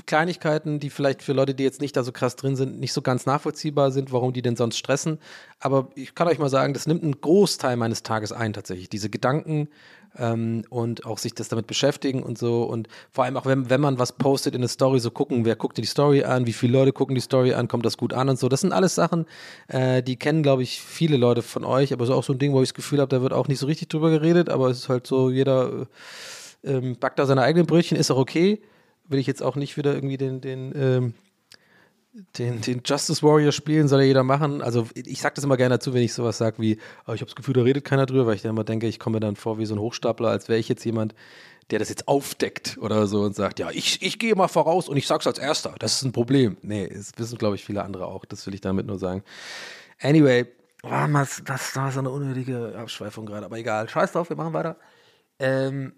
Kleinigkeiten, die vielleicht für Leute, die jetzt nicht da so krass drin sind, nicht so ganz nachvollziehbar sind, warum die denn sonst stressen. Aber ich kann euch mal sagen, das nimmt einen Großteil meines Tages ein tatsächlich. Diese Gedanken, ähm, und auch sich das damit beschäftigen und so. Und vor allem auch, wenn, wenn man was postet in der Story, so gucken, wer guckt die Story an, wie viele Leute gucken die Story an, kommt das gut an und so. Das sind alles Sachen, äh, die kennen, glaube ich, viele Leute von euch, aber so auch so ein Ding, wo ich das Gefühl habe, da wird auch nicht so richtig drüber geredet, aber es ist halt so, jeder äh, ähm, backt da seine eigenen Brötchen, ist auch okay. Will ich jetzt auch nicht wieder irgendwie den, den ähm, den, den Justice Warrior spielen, soll ja jeder machen. Also ich sage das immer gerne dazu, wenn ich sowas sage wie, oh, ich habe das Gefühl, da redet keiner drüber, weil ich dann immer denke, ich komme mir dann vor wie so ein Hochstapler, als wäre ich jetzt jemand, der das jetzt aufdeckt oder so und sagt, ja, ich, ich gehe mal voraus und ich sag's als erster. Das ist ein Problem. Nee, das wissen, glaube ich, viele andere auch. Das will ich damit nur sagen. Anyway, oh, das, das war so eine unnötige Abschweifung gerade, aber egal. Scheiß drauf, wir machen weiter. Ähm,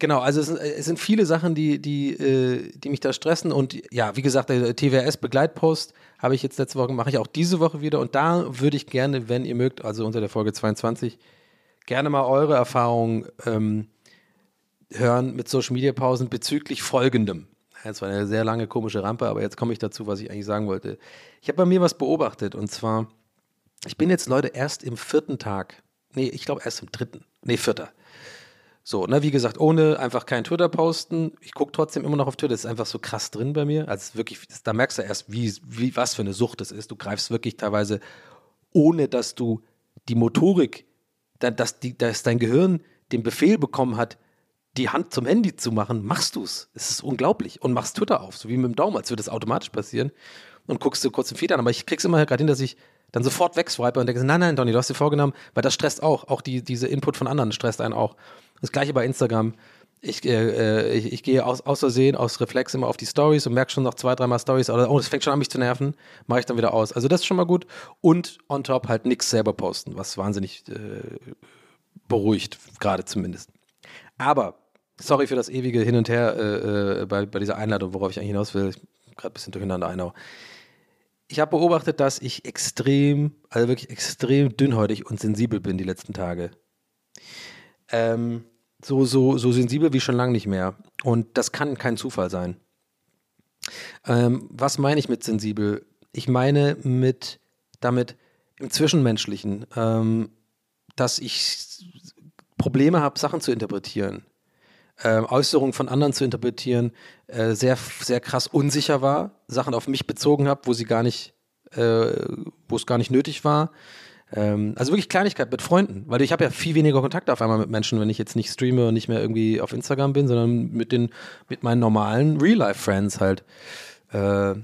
Genau, also es, es, sind viele Sachen, die, die, äh, die mich da stressen. Und ja, wie gesagt, der TWS-Begleitpost habe ich jetzt letzte Woche, mache ich auch diese Woche wieder. Und da würde ich gerne, wenn ihr mögt, also unter der Folge 22, gerne mal eure Erfahrungen ähm, hören mit Social Media Pausen bezüglich folgendem. Das war eine sehr lange komische Rampe, aber jetzt komme ich dazu, was ich eigentlich sagen wollte. Ich habe bei mir was beobachtet und zwar, ich bin jetzt Leute erst im vierten Tag, nee, ich glaube erst im dritten, nee, vierter so, ne, wie gesagt, ohne einfach keinen Twitter posten. Ich gucke trotzdem immer noch auf Twitter. Das ist einfach so krass drin bei mir. Also wirklich, da merkst du erst, wie, wie, was für eine Sucht das ist. Du greifst wirklich teilweise, ohne dass du die Motorik, dass, die, dass dein Gehirn den Befehl bekommen hat, die Hand zum Handy zu machen, machst du es. Es ist unglaublich. Und machst Twitter auf, so wie mit dem Daumen, als würde das automatisch passieren. Und guckst du kurz den Feed an. Aber ich krieg's immer gerade hin, dass ich dann sofort wegswipe und denke, nein, nein, Donny, du hast dir vorgenommen, weil das stresst auch. Auch die, diese Input von anderen stresst einen auch. Das gleiche bei Instagram. Ich, äh, äh, ich, ich, gehe aus, aus Versehen, aus Reflex immer auf die Stories und merke schon noch zwei, dreimal Stories, oder oh, das fängt schon an mich zu nerven, mache ich dann wieder aus. Also das ist schon mal gut. Und on top halt nichts selber posten, was wahnsinnig äh, beruhigt, gerade zumindest. Aber, sorry für das ewige Hin und Her äh, äh bei, bei dieser Einladung, worauf ich eigentlich hinaus will. Gerade ein bisschen durcheinander einau. Ich habe beobachtet, dass ich extrem, also wirklich extrem dünnhäutig und sensibel bin die letzten Tage ähm, so, so, so sensibel wie schon lange nicht mehr. Und das kann kein Zufall sein. Ähm, was meine ich mit sensibel? Ich meine mit damit im Zwischenmenschlichen, ähm, dass ich Probleme habe, Sachen zu interpretieren, äh, Äußerungen von anderen zu interpretieren, äh, sehr, sehr krass unsicher war, Sachen auf mich bezogen habe, wo sie gar nicht, äh, wo es gar nicht nötig war. Ähm, also wirklich Kleinigkeit mit Freunden, weil ich habe ja viel weniger Kontakt auf einmal mit Menschen, wenn ich jetzt nicht streame und nicht mehr irgendwie auf Instagram bin, sondern mit den, mit meinen normalen Real-Life-Friends halt. Äh,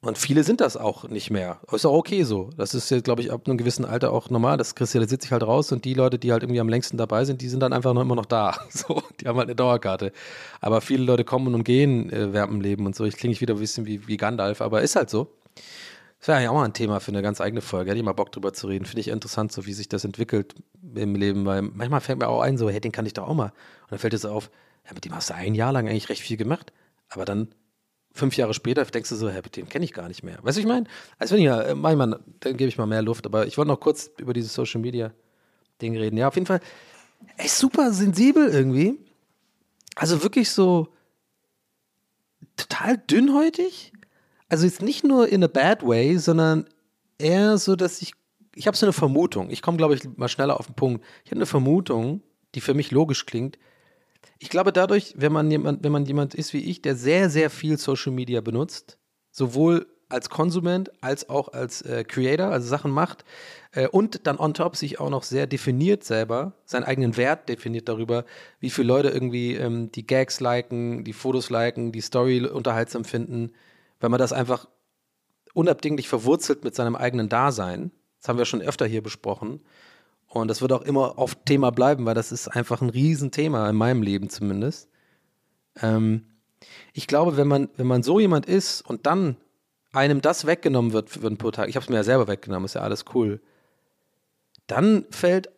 und viele sind das auch nicht mehr. Ist auch okay so. Das ist jetzt, glaube ich, ab einem gewissen Alter auch normal. Das kristallisiert sich halt raus und die Leute, die halt irgendwie am längsten dabei sind, die sind dann einfach noch immer noch da. So, die haben halt eine Dauerkarte. Aber viele Leute kommen und gehen äh, während dem Leben und so. Ich klinge wieder ein bisschen wie, wie Gandalf, aber ist halt so. Das wäre ja auch mal ein Thema für eine ganz eigene Folge. Hätte ich mal Bock drüber zu reden. Finde ich interessant, so wie sich das entwickelt im Leben. Weil manchmal fällt mir auch ein, so, hey, den kann ich doch auch mal. Und dann fällt es auf, ja, mit dem hast du ein Jahr lang eigentlich recht viel gemacht. Aber dann fünf Jahre später denkst du so, hey, den kenne ich gar nicht mehr. Weißt du, ich meine? Also wenn ich ja, äh, manchmal, dann gebe ich mal mehr Luft. Aber ich wollte noch kurz über dieses Social Media Ding reden. Ja, auf jeden Fall, ey, super sensibel irgendwie. Also wirklich so total dünnhäutig. Also jetzt nicht nur in a bad way, sondern eher so, dass ich, ich habe so eine Vermutung. Ich komme, glaube ich, mal schneller auf den Punkt. Ich habe eine Vermutung, die für mich logisch klingt. Ich glaube dadurch, wenn man jemand, wenn man jemand ist wie ich, der sehr, sehr viel Social Media benutzt, sowohl als Konsument als auch als äh, Creator, also Sachen macht äh, und dann on top sich auch noch sehr definiert selber, seinen eigenen Wert definiert darüber, wie viele Leute irgendwie ähm, die Gags liken, die Fotos liken, die Story unterhaltsam finden, wenn man das einfach unabdinglich verwurzelt mit seinem eigenen Dasein. Das haben wir schon öfter hier besprochen. Und das wird auch immer oft Thema bleiben, weil das ist einfach ein Riesenthema in meinem Leben zumindest. Ähm, ich glaube, wenn man, wenn man so jemand ist und dann einem das weggenommen wird für ein paar Tage, ich habe es mir ja selber weggenommen, ist ja alles cool, dann fällt,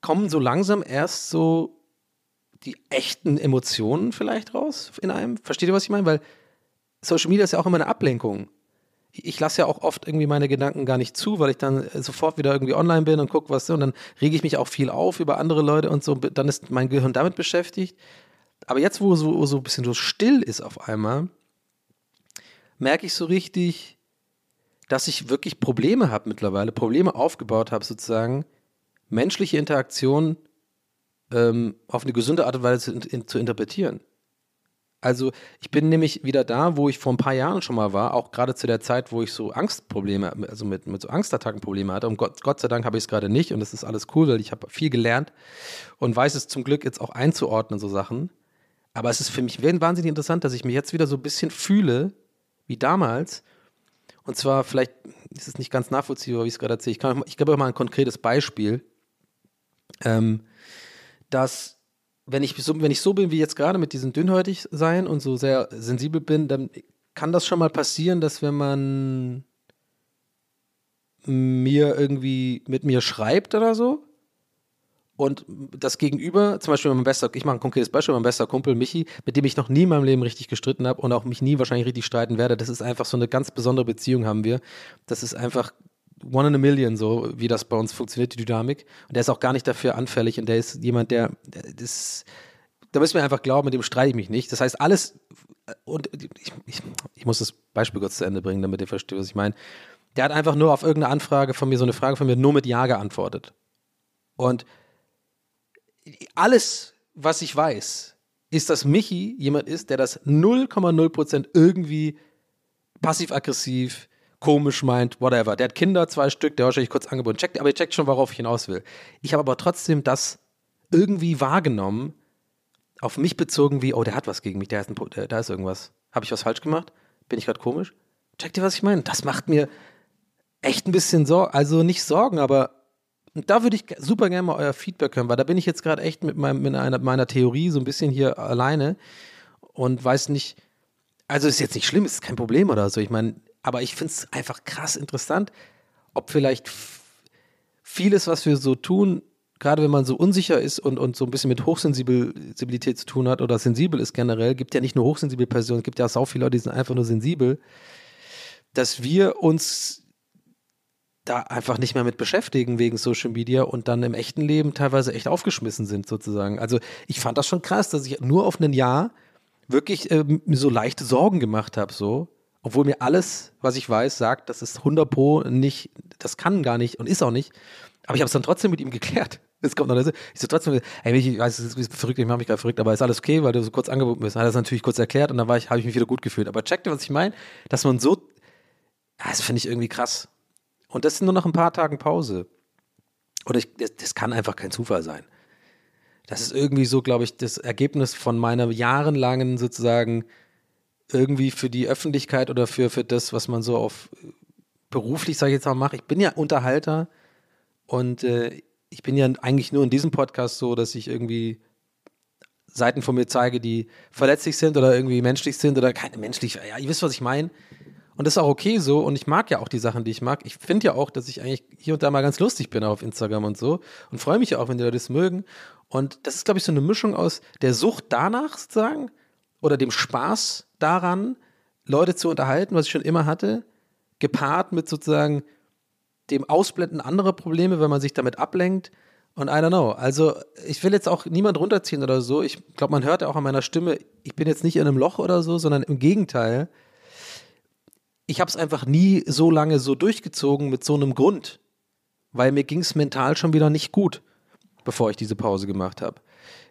kommen so langsam erst so die echten Emotionen vielleicht raus in einem. Versteht ihr, was ich meine? Weil Social Media ist ja auch immer eine Ablenkung. Ich lasse ja auch oft irgendwie meine Gedanken gar nicht zu, weil ich dann sofort wieder irgendwie online bin und gucke, was so, und dann rege ich mich auch viel auf über andere Leute und so, dann ist mein Gehirn damit beschäftigt. Aber jetzt, wo so, so ein bisschen so still ist auf einmal, merke ich so richtig, dass ich wirklich Probleme habe mittlerweile, Probleme aufgebaut habe, sozusagen, menschliche Interaktion ähm, auf eine gesunde Art und Weise zu, in, zu interpretieren. Also ich bin nämlich wieder da, wo ich vor ein paar Jahren schon mal war, auch gerade zu der Zeit, wo ich so Angstprobleme, also mit, mit so Angstattacken Probleme hatte. Und Gott, Gott sei Dank habe ich es gerade nicht und das ist alles cool, weil ich habe viel gelernt und weiß es zum Glück jetzt auch einzuordnen, so Sachen. Aber es ist für mich wahnsinnig interessant, dass ich mich jetzt wieder so ein bisschen fühle, wie damals. Und zwar, vielleicht ist es nicht ganz nachvollziehbar, wie ich es gerade erzähle. Ich, ich gebe euch mal ein konkretes Beispiel, ähm, dass wenn ich, so, wenn ich so bin wie jetzt gerade mit diesem dünnhäutig sein und so sehr sensibel bin, dann kann das schon mal passieren, dass wenn man mir irgendwie mit mir schreibt oder so und das Gegenüber, zum Beispiel mein bester, ich mache ein konkretes Beispiel, mein bester Kumpel Michi, mit dem ich noch nie in meinem Leben richtig gestritten habe und auch mich nie wahrscheinlich richtig streiten werde, das ist einfach so eine ganz besondere Beziehung haben wir. Das ist einfach one in a million, so wie das bei uns funktioniert, die Dynamik. Und der ist auch gar nicht dafür anfällig und der ist jemand, der, das, da müssen wir einfach glauben, mit dem streite ich mich nicht. Das heißt, alles, und ich, ich, ich muss das Beispiel kurz zu Ende bringen, damit ihr versteht, was ich meine. Der hat einfach nur auf irgendeine Anfrage von mir, so eine Frage von mir, nur mit Ja geantwortet. Und alles, was ich weiß, ist, dass Michi jemand ist, der das 0,0% irgendwie passiv-aggressiv, komisch meint, whatever. Der hat Kinder, zwei Stück, der hat wahrscheinlich kurz angeboten. Checkt, aber ihr checkt schon, worauf ich hinaus will. Ich habe aber trotzdem das irgendwie wahrgenommen, auf mich bezogen, wie, oh, der hat was gegen mich, der ist da ist irgendwas. Habe ich was falsch gemacht? Bin ich gerade komisch? Checkt ihr, was ich meine? Das macht mir echt ein bisschen Sorgen, also nicht Sorgen, aber da würde ich super gerne mal euer Feedback hören, weil da bin ich jetzt gerade echt mit, meinem, mit einer, meiner Theorie so ein bisschen hier alleine und weiß nicht, also ist jetzt nicht schlimm, ist kein Problem oder so. Ich meine, aber ich finde es einfach krass interessant, ob vielleicht vieles, was wir so tun, gerade wenn man so unsicher ist und, und so ein bisschen mit Hochsensibilität zu tun hat oder sensibel ist generell, gibt ja nicht nur hochsensible Personen, es gibt ja auch so viele Leute, die sind einfach nur sensibel, dass wir uns da einfach nicht mehr mit beschäftigen wegen Social Media und dann im echten Leben teilweise echt aufgeschmissen sind sozusagen. Also ich fand das schon krass, dass ich nur auf ein Jahr wirklich äh, mir so leichte Sorgen gemacht habe, so obwohl mir alles, was ich weiß, sagt, das ist 100 Pro nicht, das kann gar nicht und ist auch nicht. Aber ich habe es dann trotzdem mit ihm geklärt. Es kommt noch das. Ich so trotzdem, ey, ich weiß, es ist verrückt, ich mache mich gerade verrückt, aber ist alles okay, weil du so kurz angeboten bist. Hat er es natürlich kurz erklärt und dann ich, habe ich mich wieder gut gefühlt. Aber check dir, was ich meine? Dass man so, das finde ich irgendwie krass. Und das sind nur noch ein paar Tagen Pause. Oder ich, das, das kann einfach kein Zufall sein. Das ist irgendwie so, glaube ich, das Ergebnis von meiner jahrelangen sozusagen irgendwie für die Öffentlichkeit oder für, für das, was man so auf beruflich, sage ich jetzt mal, mache. Ich bin ja Unterhalter und äh, ich bin ja eigentlich nur in diesem Podcast so, dass ich irgendwie Seiten von mir zeige, die verletzlich sind oder irgendwie menschlich sind oder keine menschlich, ja, ihr wisst, was ich meine. Und das ist auch okay so. Und ich mag ja auch die Sachen, die ich mag. Ich finde ja auch, dass ich eigentlich hier und da mal ganz lustig bin auf Instagram und so. Und freue mich ja auch, wenn die Leute das mögen. Und das ist, glaube ich, so eine Mischung aus der Sucht danach sozusagen oder dem Spaß daran, Leute zu unterhalten, was ich schon immer hatte, gepaart mit sozusagen dem Ausblenden anderer Probleme, wenn man sich damit ablenkt. Und I don't know. Also, ich will jetzt auch niemand runterziehen oder so. Ich glaube, man hört ja auch an meiner Stimme, ich bin jetzt nicht in einem Loch oder so, sondern im Gegenteil. Ich habe es einfach nie so lange so durchgezogen mit so einem Grund. Weil mir ging es mental schon wieder nicht gut, bevor ich diese Pause gemacht habe.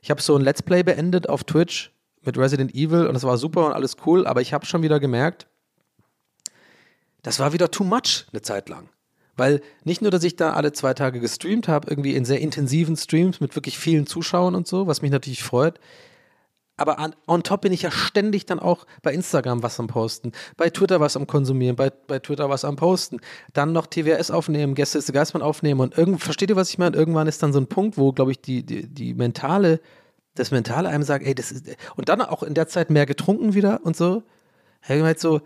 Ich habe so ein Let's Play beendet auf Twitch mit Resident Evil und es war super und alles cool, aber ich habe schon wieder gemerkt, das war wieder too much eine Zeit lang. Weil nicht nur, dass ich da alle zwei Tage gestreamt habe, irgendwie in sehr intensiven Streams mit wirklich vielen Zuschauern und so, was mich natürlich freut, aber an, on top bin ich ja ständig dann auch bei Instagram was am Posten, bei Twitter was am Konsumieren, bei, bei Twitter was am Posten, dann noch TWS aufnehmen, Gäste ist der Geistmann aufnehmen und irgend, versteht ihr, was ich meine? Irgendwann ist dann so ein Punkt, wo, glaube ich, die, die, die mentale, das Mentale einem sagt, ey, das ist, und dann auch in der Zeit mehr getrunken wieder und so. Hey, halt so,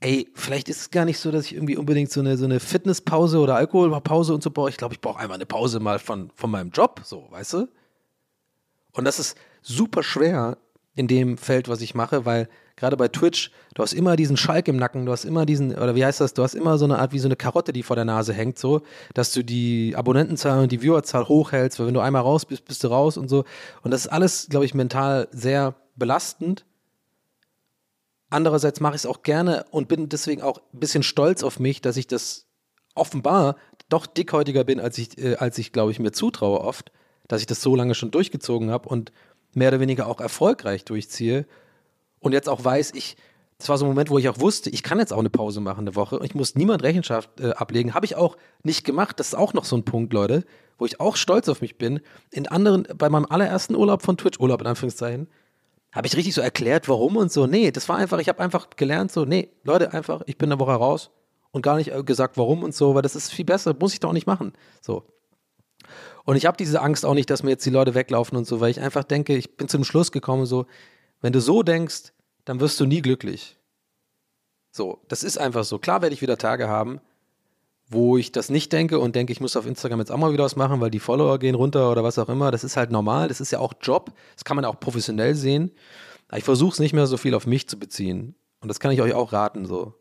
ey, vielleicht ist es gar nicht so, dass ich irgendwie unbedingt so eine, so eine Fitnesspause oder Alkoholpause und so brauche. Ich glaube, ich brauche einmal eine Pause mal von, von meinem Job, so, weißt du? Und das ist super schwer in dem Feld, was ich mache, weil gerade bei Twitch, du hast immer diesen Schalk im Nacken, du hast immer diesen, oder wie heißt das, du hast immer so eine Art wie so eine Karotte, die vor der Nase hängt, so, dass du die Abonnentenzahl und die Viewerzahl hochhältst, weil wenn du einmal raus bist, bist du raus und so. Und das ist alles, glaube ich, mental sehr belastend. Andererseits mache ich es auch gerne und bin deswegen auch ein bisschen stolz auf mich, dass ich das offenbar doch dickhäutiger bin, als ich, äh, als ich glaube ich, mir zutraue oft, dass ich das so lange schon durchgezogen habe und mehr oder weniger auch erfolgreich durchziehe und jetzt auch weiß, ich, das war so ein Moment, wo ich auch wusste, ich kann jetzt auch eine Pause machen, eine Woche. Ich muss niemand Rechenschaft äh, ablegen. Habe ich auch nicht gemacht. Das ist auch noch so ein Punkt, Leute, wo ich auch stolz auf mich bin. In anderen, bei meinem allerersten Urlaub von Twitch, Urlaub in Anführungszeichen, habe ich richtig so erklärt, warum und so. Nee, das war einfach, ich habe einfach gelernt, so, nee, Leute, einfach, ich bin eine Woche raus und gar nicht äh, gesagt, warum und so, weil das ist viel besser, muss ich doch nicht machen. So. Und ich habe diese Angst auch nicht, dass mir jetzt die Leute weglaufen und so, weil ich einfach denke, ich bin zum Schluss gekommen, so, wenn du so denkst, dann wirst du nie glücklich. So, das ist einfach so. Klar werde ich wieder Tage haben, wo ich das nicht denke und denke, ich muss auf Instagram jetzt auch mal wieder was machen, weil die Follower gehen runter oder was auch immer. Das ist halt normal. Das ist ja auch Job. Das kann man auch professionell sehen. Aber ich versuche es nicht mehr so viel auf mich zu beziehen. Und das kann ich euch auch raten, so.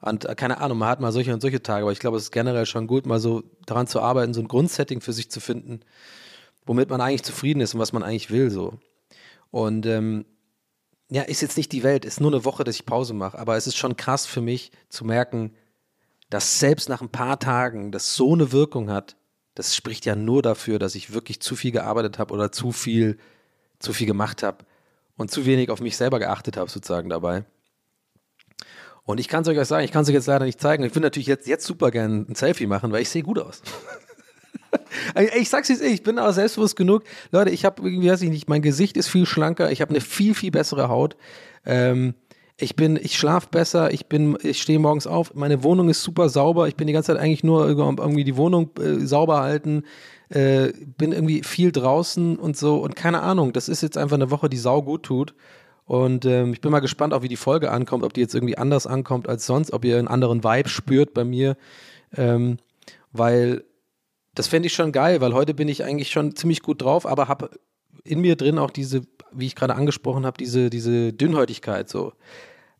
Und äh, keine Ahnung, man hat mal solche und solche Tage, aber ich glaube, es ist generell schon gut, mal so daran zu arbeiten, so ein Grundsetting für sich zu finden, womit man eigentlich zufrieden ist und was man eigentlich will, so. Und ähm, ja, ist jetzt nicht die Welt, ist nur eine Woche, dass ich Pause mache, aber es ist schon krass für mich zu merken, dass selbst nach ein paar Tagen das so eine Wirkung hat, das spricht ja nur dafür, dass ich wirklich zu viel gearbeitet habe oder zu viel, zu viel gemacht habe und zu wenig auf mich selber geachtet habe, sozusagen dabei. Und ich kann es euch auch sagen, ich kann es euch jetzt leider nicht zeigen. Ich würde natürlich jetzt, jetzt super gerne ein Selfie machen, weil ich sehe gut aus. Ich sag's jetzt, ich bin aber selbstbewusst genug. Leute, ich habe irgendwie, weiß ich nicht, mein Gesicht ist viel schlanker, ich habe eine viel, viel bessere Haut. Ähm, ich bin, ich schlafe besser, ich bin, ich stehe morgens auf, meine Wohnung ist super sauber, ich bin die ganze Zeit eigentlich nur irgendwie die Wohnung äh, sauber halten, äh, bin irgendwie viel draußen und so und keine Ahnung, das ist jetzt einfach eine Woche, die sau gut tut. Und ähm, ich bin mal gespannt, auch wie die Folge ankommt, ob die jetzt irgendwie anders ankommt als sonst, ob ihr einen anderen Vibe spürt bei mir. Ähm, weil das fände ich schon geil, weil heute bin ich eigentlich schon ziemlich gut drauf, aber habe in mir drin auch diese, wie ich gerade angesprochen habe, diese, diese Dünnhäutigkeit so.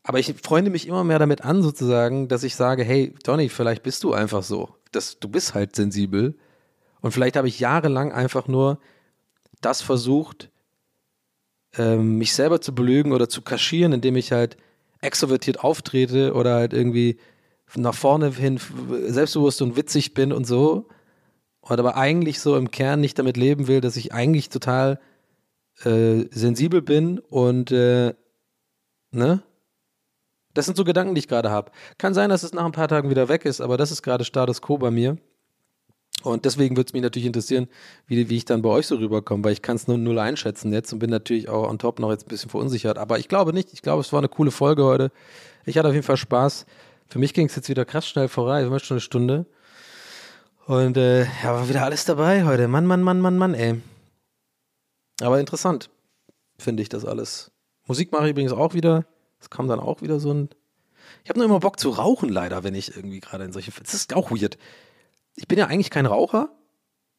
Aber ich freunde mich immer mehr damit an, sozusagen, dass ich sage, hey, Tony, vielleicht bist du einfach so. Das, du bist halt sensibel. Und vielleicht habe ich jahrelang einfach nur das versucht, ähm, mich selber zu belügen oder zu kaschieren, indem ich halt extrovertiert auftrete oder halt irgendwie nach vorne hin selbstbewusst und witzig bin und so. Und aber eigentlich so im Kern nicht damit leben will, dass ich eigentlich total äh, sensibel bin und äh, ne? Das sind so Gedanken, die ich gerade habe. Kann sein, dass es nach ein paar Tagen wieder weg ist, aber das ist gerade Status quo bei mir. Und deswegen würde es mich natürlich interessieren, wie, wie ich dann bei euch so rüberkomme, weil ich kann es nur null einschätzen jetzt und bin natürlich auch on top noch jetzt ein bisschen verunsichert. Aber ich glaube nicht. Ich glaube, es war eine coole Folge heute. Ich hatte auf jeden Fall Spaß. Für mich ging es jetzt wieder krass schnell vorbei. Wir haben schon eine Stunde. Und äh, ja, war wieder alles dabei heute. Mann, Mann, Mann, Mann, Mann, ey. Aber interessant, finde ich das alles. Musik mache ich übrigens auch wieder. Es kam dann auch wieder so ein Ich habe nur immer Bock zu rauchen, leider, wenn ich irgendwie gerade in solche. Das ist auch weird. Ich bin ja eigentlich kein Raucher.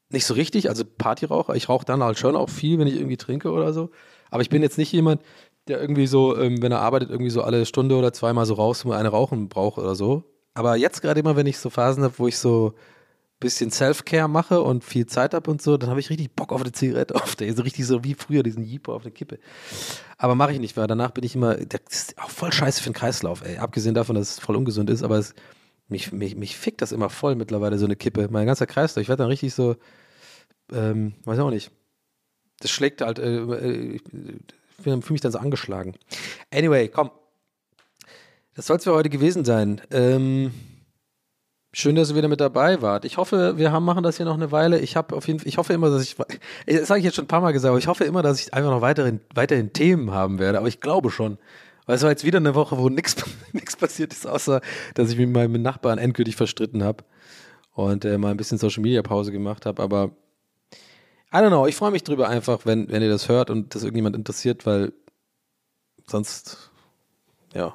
Nicht so richtig, also Partyraucher. Ich rauche dann halt schon auch viel, wenn ich irgendwie trinke oder so. Aber ich bin jetzt nicht jemand, der irgendwie so, ähm, wenn er arbeitet, irgendwie so alle Stunde oder zweimal so raus und eine rauchen braucht oder so. Aber jetzt gerade immer, wenn ich so Phasen habe, wo ich so bisschen Self-Care mache und viel Zeit habe und so, dann habe ich richtig Bock auf eine Zigarette, auf der, so richtig so wie früher, diesen Jeeper auf eine Kippe. Aber mache ich nicht, weil danach bin ich immer, das ist auch voll scheiße für den Kreislauf, ey. Abgesehen davon, dass es voll ungesund ist, aber es, mich, mich, mich fickt das immer voll mittlerweile, so eine Kippe. Mein ganzer Kreislauf, ich werde dann richtig so, ähm, weiß auch nicht. Das schlägt halt, äh, äh, ich fühle mich dann so angeschlagen. Anyway, komm. Das soll es für heute gewesen sein. Ähm, schön, dass ihr wieder mit dabei wart. Ich hoffe, wir haben, machen das hier noch eine Weile. Ich habe auf jeden Fall, ich hoffe immer, dass ich, das habe ich jetzt schon ein paar Mal gesagt, aber ich hoffe immer, dass ich einfach noch weiterhin, weiterhin Themen haben werde. Aber ich glaube schon. Weil es war jetzt wieder eine Woche, wo nichts passiert ist, außer dass ich mich mit meinem Nachbarn endgültig verstritten habe und äh, mal ein bisschen Social Media Pause gemacht habe. Aber I don't know, ich freue mich drüber einfach, wenn, wenn ihr das hört und das irgendjemand interessiert, weil sonst, ja,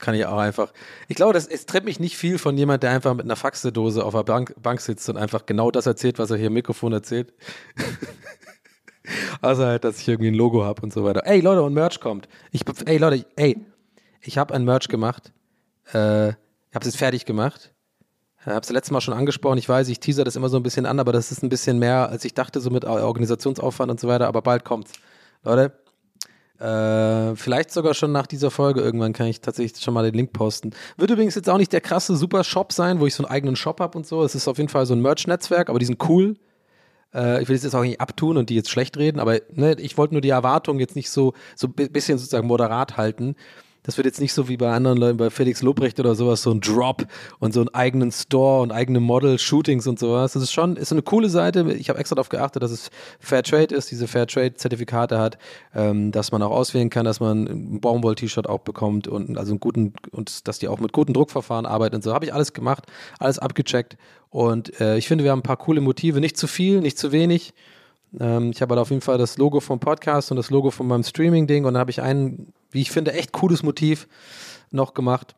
kann ich auch einfach. Ich glaube, das, es trennt mich nicht viel von jemand, der einfach mit einer Faxedose auf der Bank, Bank sitzt und einfach genau das erzählt, was er hier im Mikrofon erzählt. Außer halt, dass ich irgendwie ein Logo habe und so weiter. Ey, Leute, und Merch kommt. Ich, ey, Leute, ey, ich habe ein Merch gemacht. Äh, ich habe es jetzt fertig gemacht. Ich habe es letztes Mal schon angesprochen. Ich weiß, ich teaser das immer so ein bisschen an, aber das ist ein bisschen mehr, als ich dachte, so mit Organisationsaufwand und so weiter. Aber bald kommt's. Leute, äh, vielleicht sogar schon nach dieser Folge irgendwann kann ich tatsächlich schon mal den Link posten. Wird übrigens jetzt auch nicht der krasse super Shop sein, wo ich so einen eigenen Shop habe und so. Es ist auf jeden Fall so ein Merch-Netzwerk, aber die sind cool. Äh, ich will das jetzt auch nicht abtun und die jetzt schlecht reden, aber ne, ich wollte nur die Erwartung jetzt nicht so, so ein bisschen sozusagen moderat halten. Das wird jetzt nicht so wie bei anderen Leuten, bei Felix Lobrecht oder sowas, so ein Drop und so einen eigenen Store und eigene Model-Shootings und sowas. Das ist schon, ist eine coole Seite. Ich habe extra darauf geachtet, dass es Fair Trade ist, diese Fair Trade-Zertifikate hat, ähm, dass man auch auswählen kann, dass man ein Baumwoll-T-Shirt auch bekommt und also einen guten, und dass die auch mit guten Druckverfahren arbeiten und so. Habe ich alles gemacht, alles abgecheckt. Und äh, ich finde, wir haben ein paar coole Motive, nicht zu viel, nicht zu wenig. Ähm, ich habe halt auf jeden Fall das Logo vom Podcast und das Logo von meinem Streaming-Ding und dann habe ich ein, wie ich finde, echt cooles Motiv noch gemacht.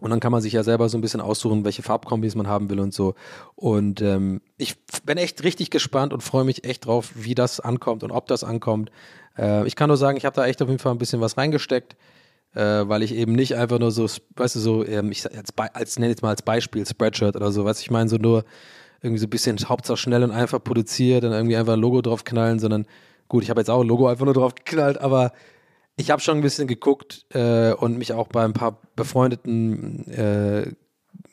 Und dann kann man sich ja selber so ein bisschen aussuchen, welche Farbkombis man haben will und so. Und ähm, ich bin echt richtig gespannt und freue mich echt drauf, wie das ankommt und ob das ankommt. Äh, ich kann nur sagen, ich habe da echt auf jeden Fall ein bisschen was reingesteckt, äh, weil ich eben nicht einfach nur so, weißt du, so, ähm, ich als, als nenne jetzt mal als Beispiel Spreadshirt oder so, was ich meine, so nur irgendwie so ein bisschen Hauptsache schnell und einfach produziert, dann irgendwie einfach ein Logo drauf knallen, sondern gut, ich habe jetzt auch ein Logo einfach nur drauf geknallt, aber ich habe schon ein bisschen geguckt äh, und mich auch bei ein paar befreundeten, äh,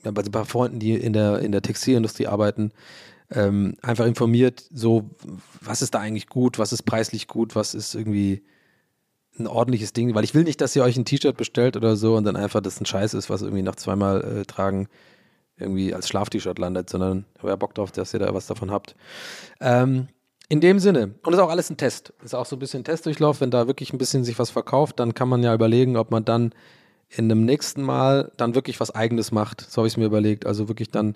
bei ein paar Freunden, die in der, in der Textilindustrie arbeiten, ähm, einfach informiert, so, was ist da eigentlich gut, was ist preislich gut, was ist irgendwie ein ordentliches Ding, weil ich will nicht, dass ihr euch ein T-Shirt bestellt oder so und dann einfach das ein Scheiß ist, was irgendwie nach zweimal äh, tragen irgendwie als Schlaf-T-Shirt landet, sondern ich habe ja Bock drauf, dass ihr da was davon habt. Ähm, in dem Sinne, und ist auch alles ein Test. Ist auch so ein bisschen Testdurchlauf. Wenn da wirklich ein bisschen sich was verkauft, dann kann man ja überlegen, ob man dann in einem nächsten Mal dann wirklich was Eigenes macht. So habe ich es mir überlegt. Also wirklich dann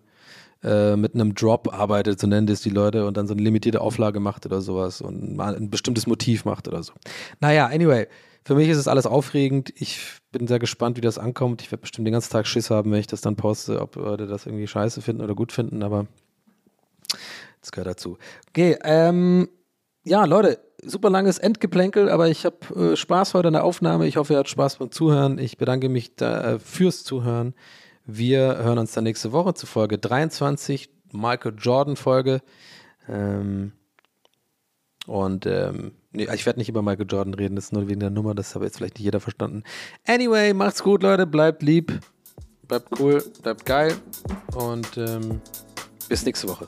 äh, mit einem Drop arbeitet, so nennen das die Leute, und dann so eine limitierte Auflage macht oder sowas und mal ein bestimmtes Motiv macht oder so. Naja, anyway, für mich ist es alles aufregend. Ich bin sehr gespannt, wie das ankommt. Ich werde bestimmt den ganzen Tag Schiss haben, wenn ich das dann poste, ob Leute das irgendwie scheiße finden oder gut finden, aber das gehört dazu. Okay, ähm, ja, Leute, super langes Endgeplänkel, aber ich habe äh, Spaß heute an der Aufnahme. Ich hoffe, ihr habt Spaß beim Zuhören. Ich bedanke mich da, äh, fürs Zuhören. Wir hören uns dann nächste Woche zu Folge 23, Michael Jordan Folge. Ähm, und ähm, nee, ich werde nicht über Michael Jordan reden, das ist nur wegen der Nummer, das habe jetzt vielleicht nicht jeder verstanden. Anyway, macht's gut, Leute, bleibt lieb, bleibt cool, bleibt geil und ähm, bis nächste Woche.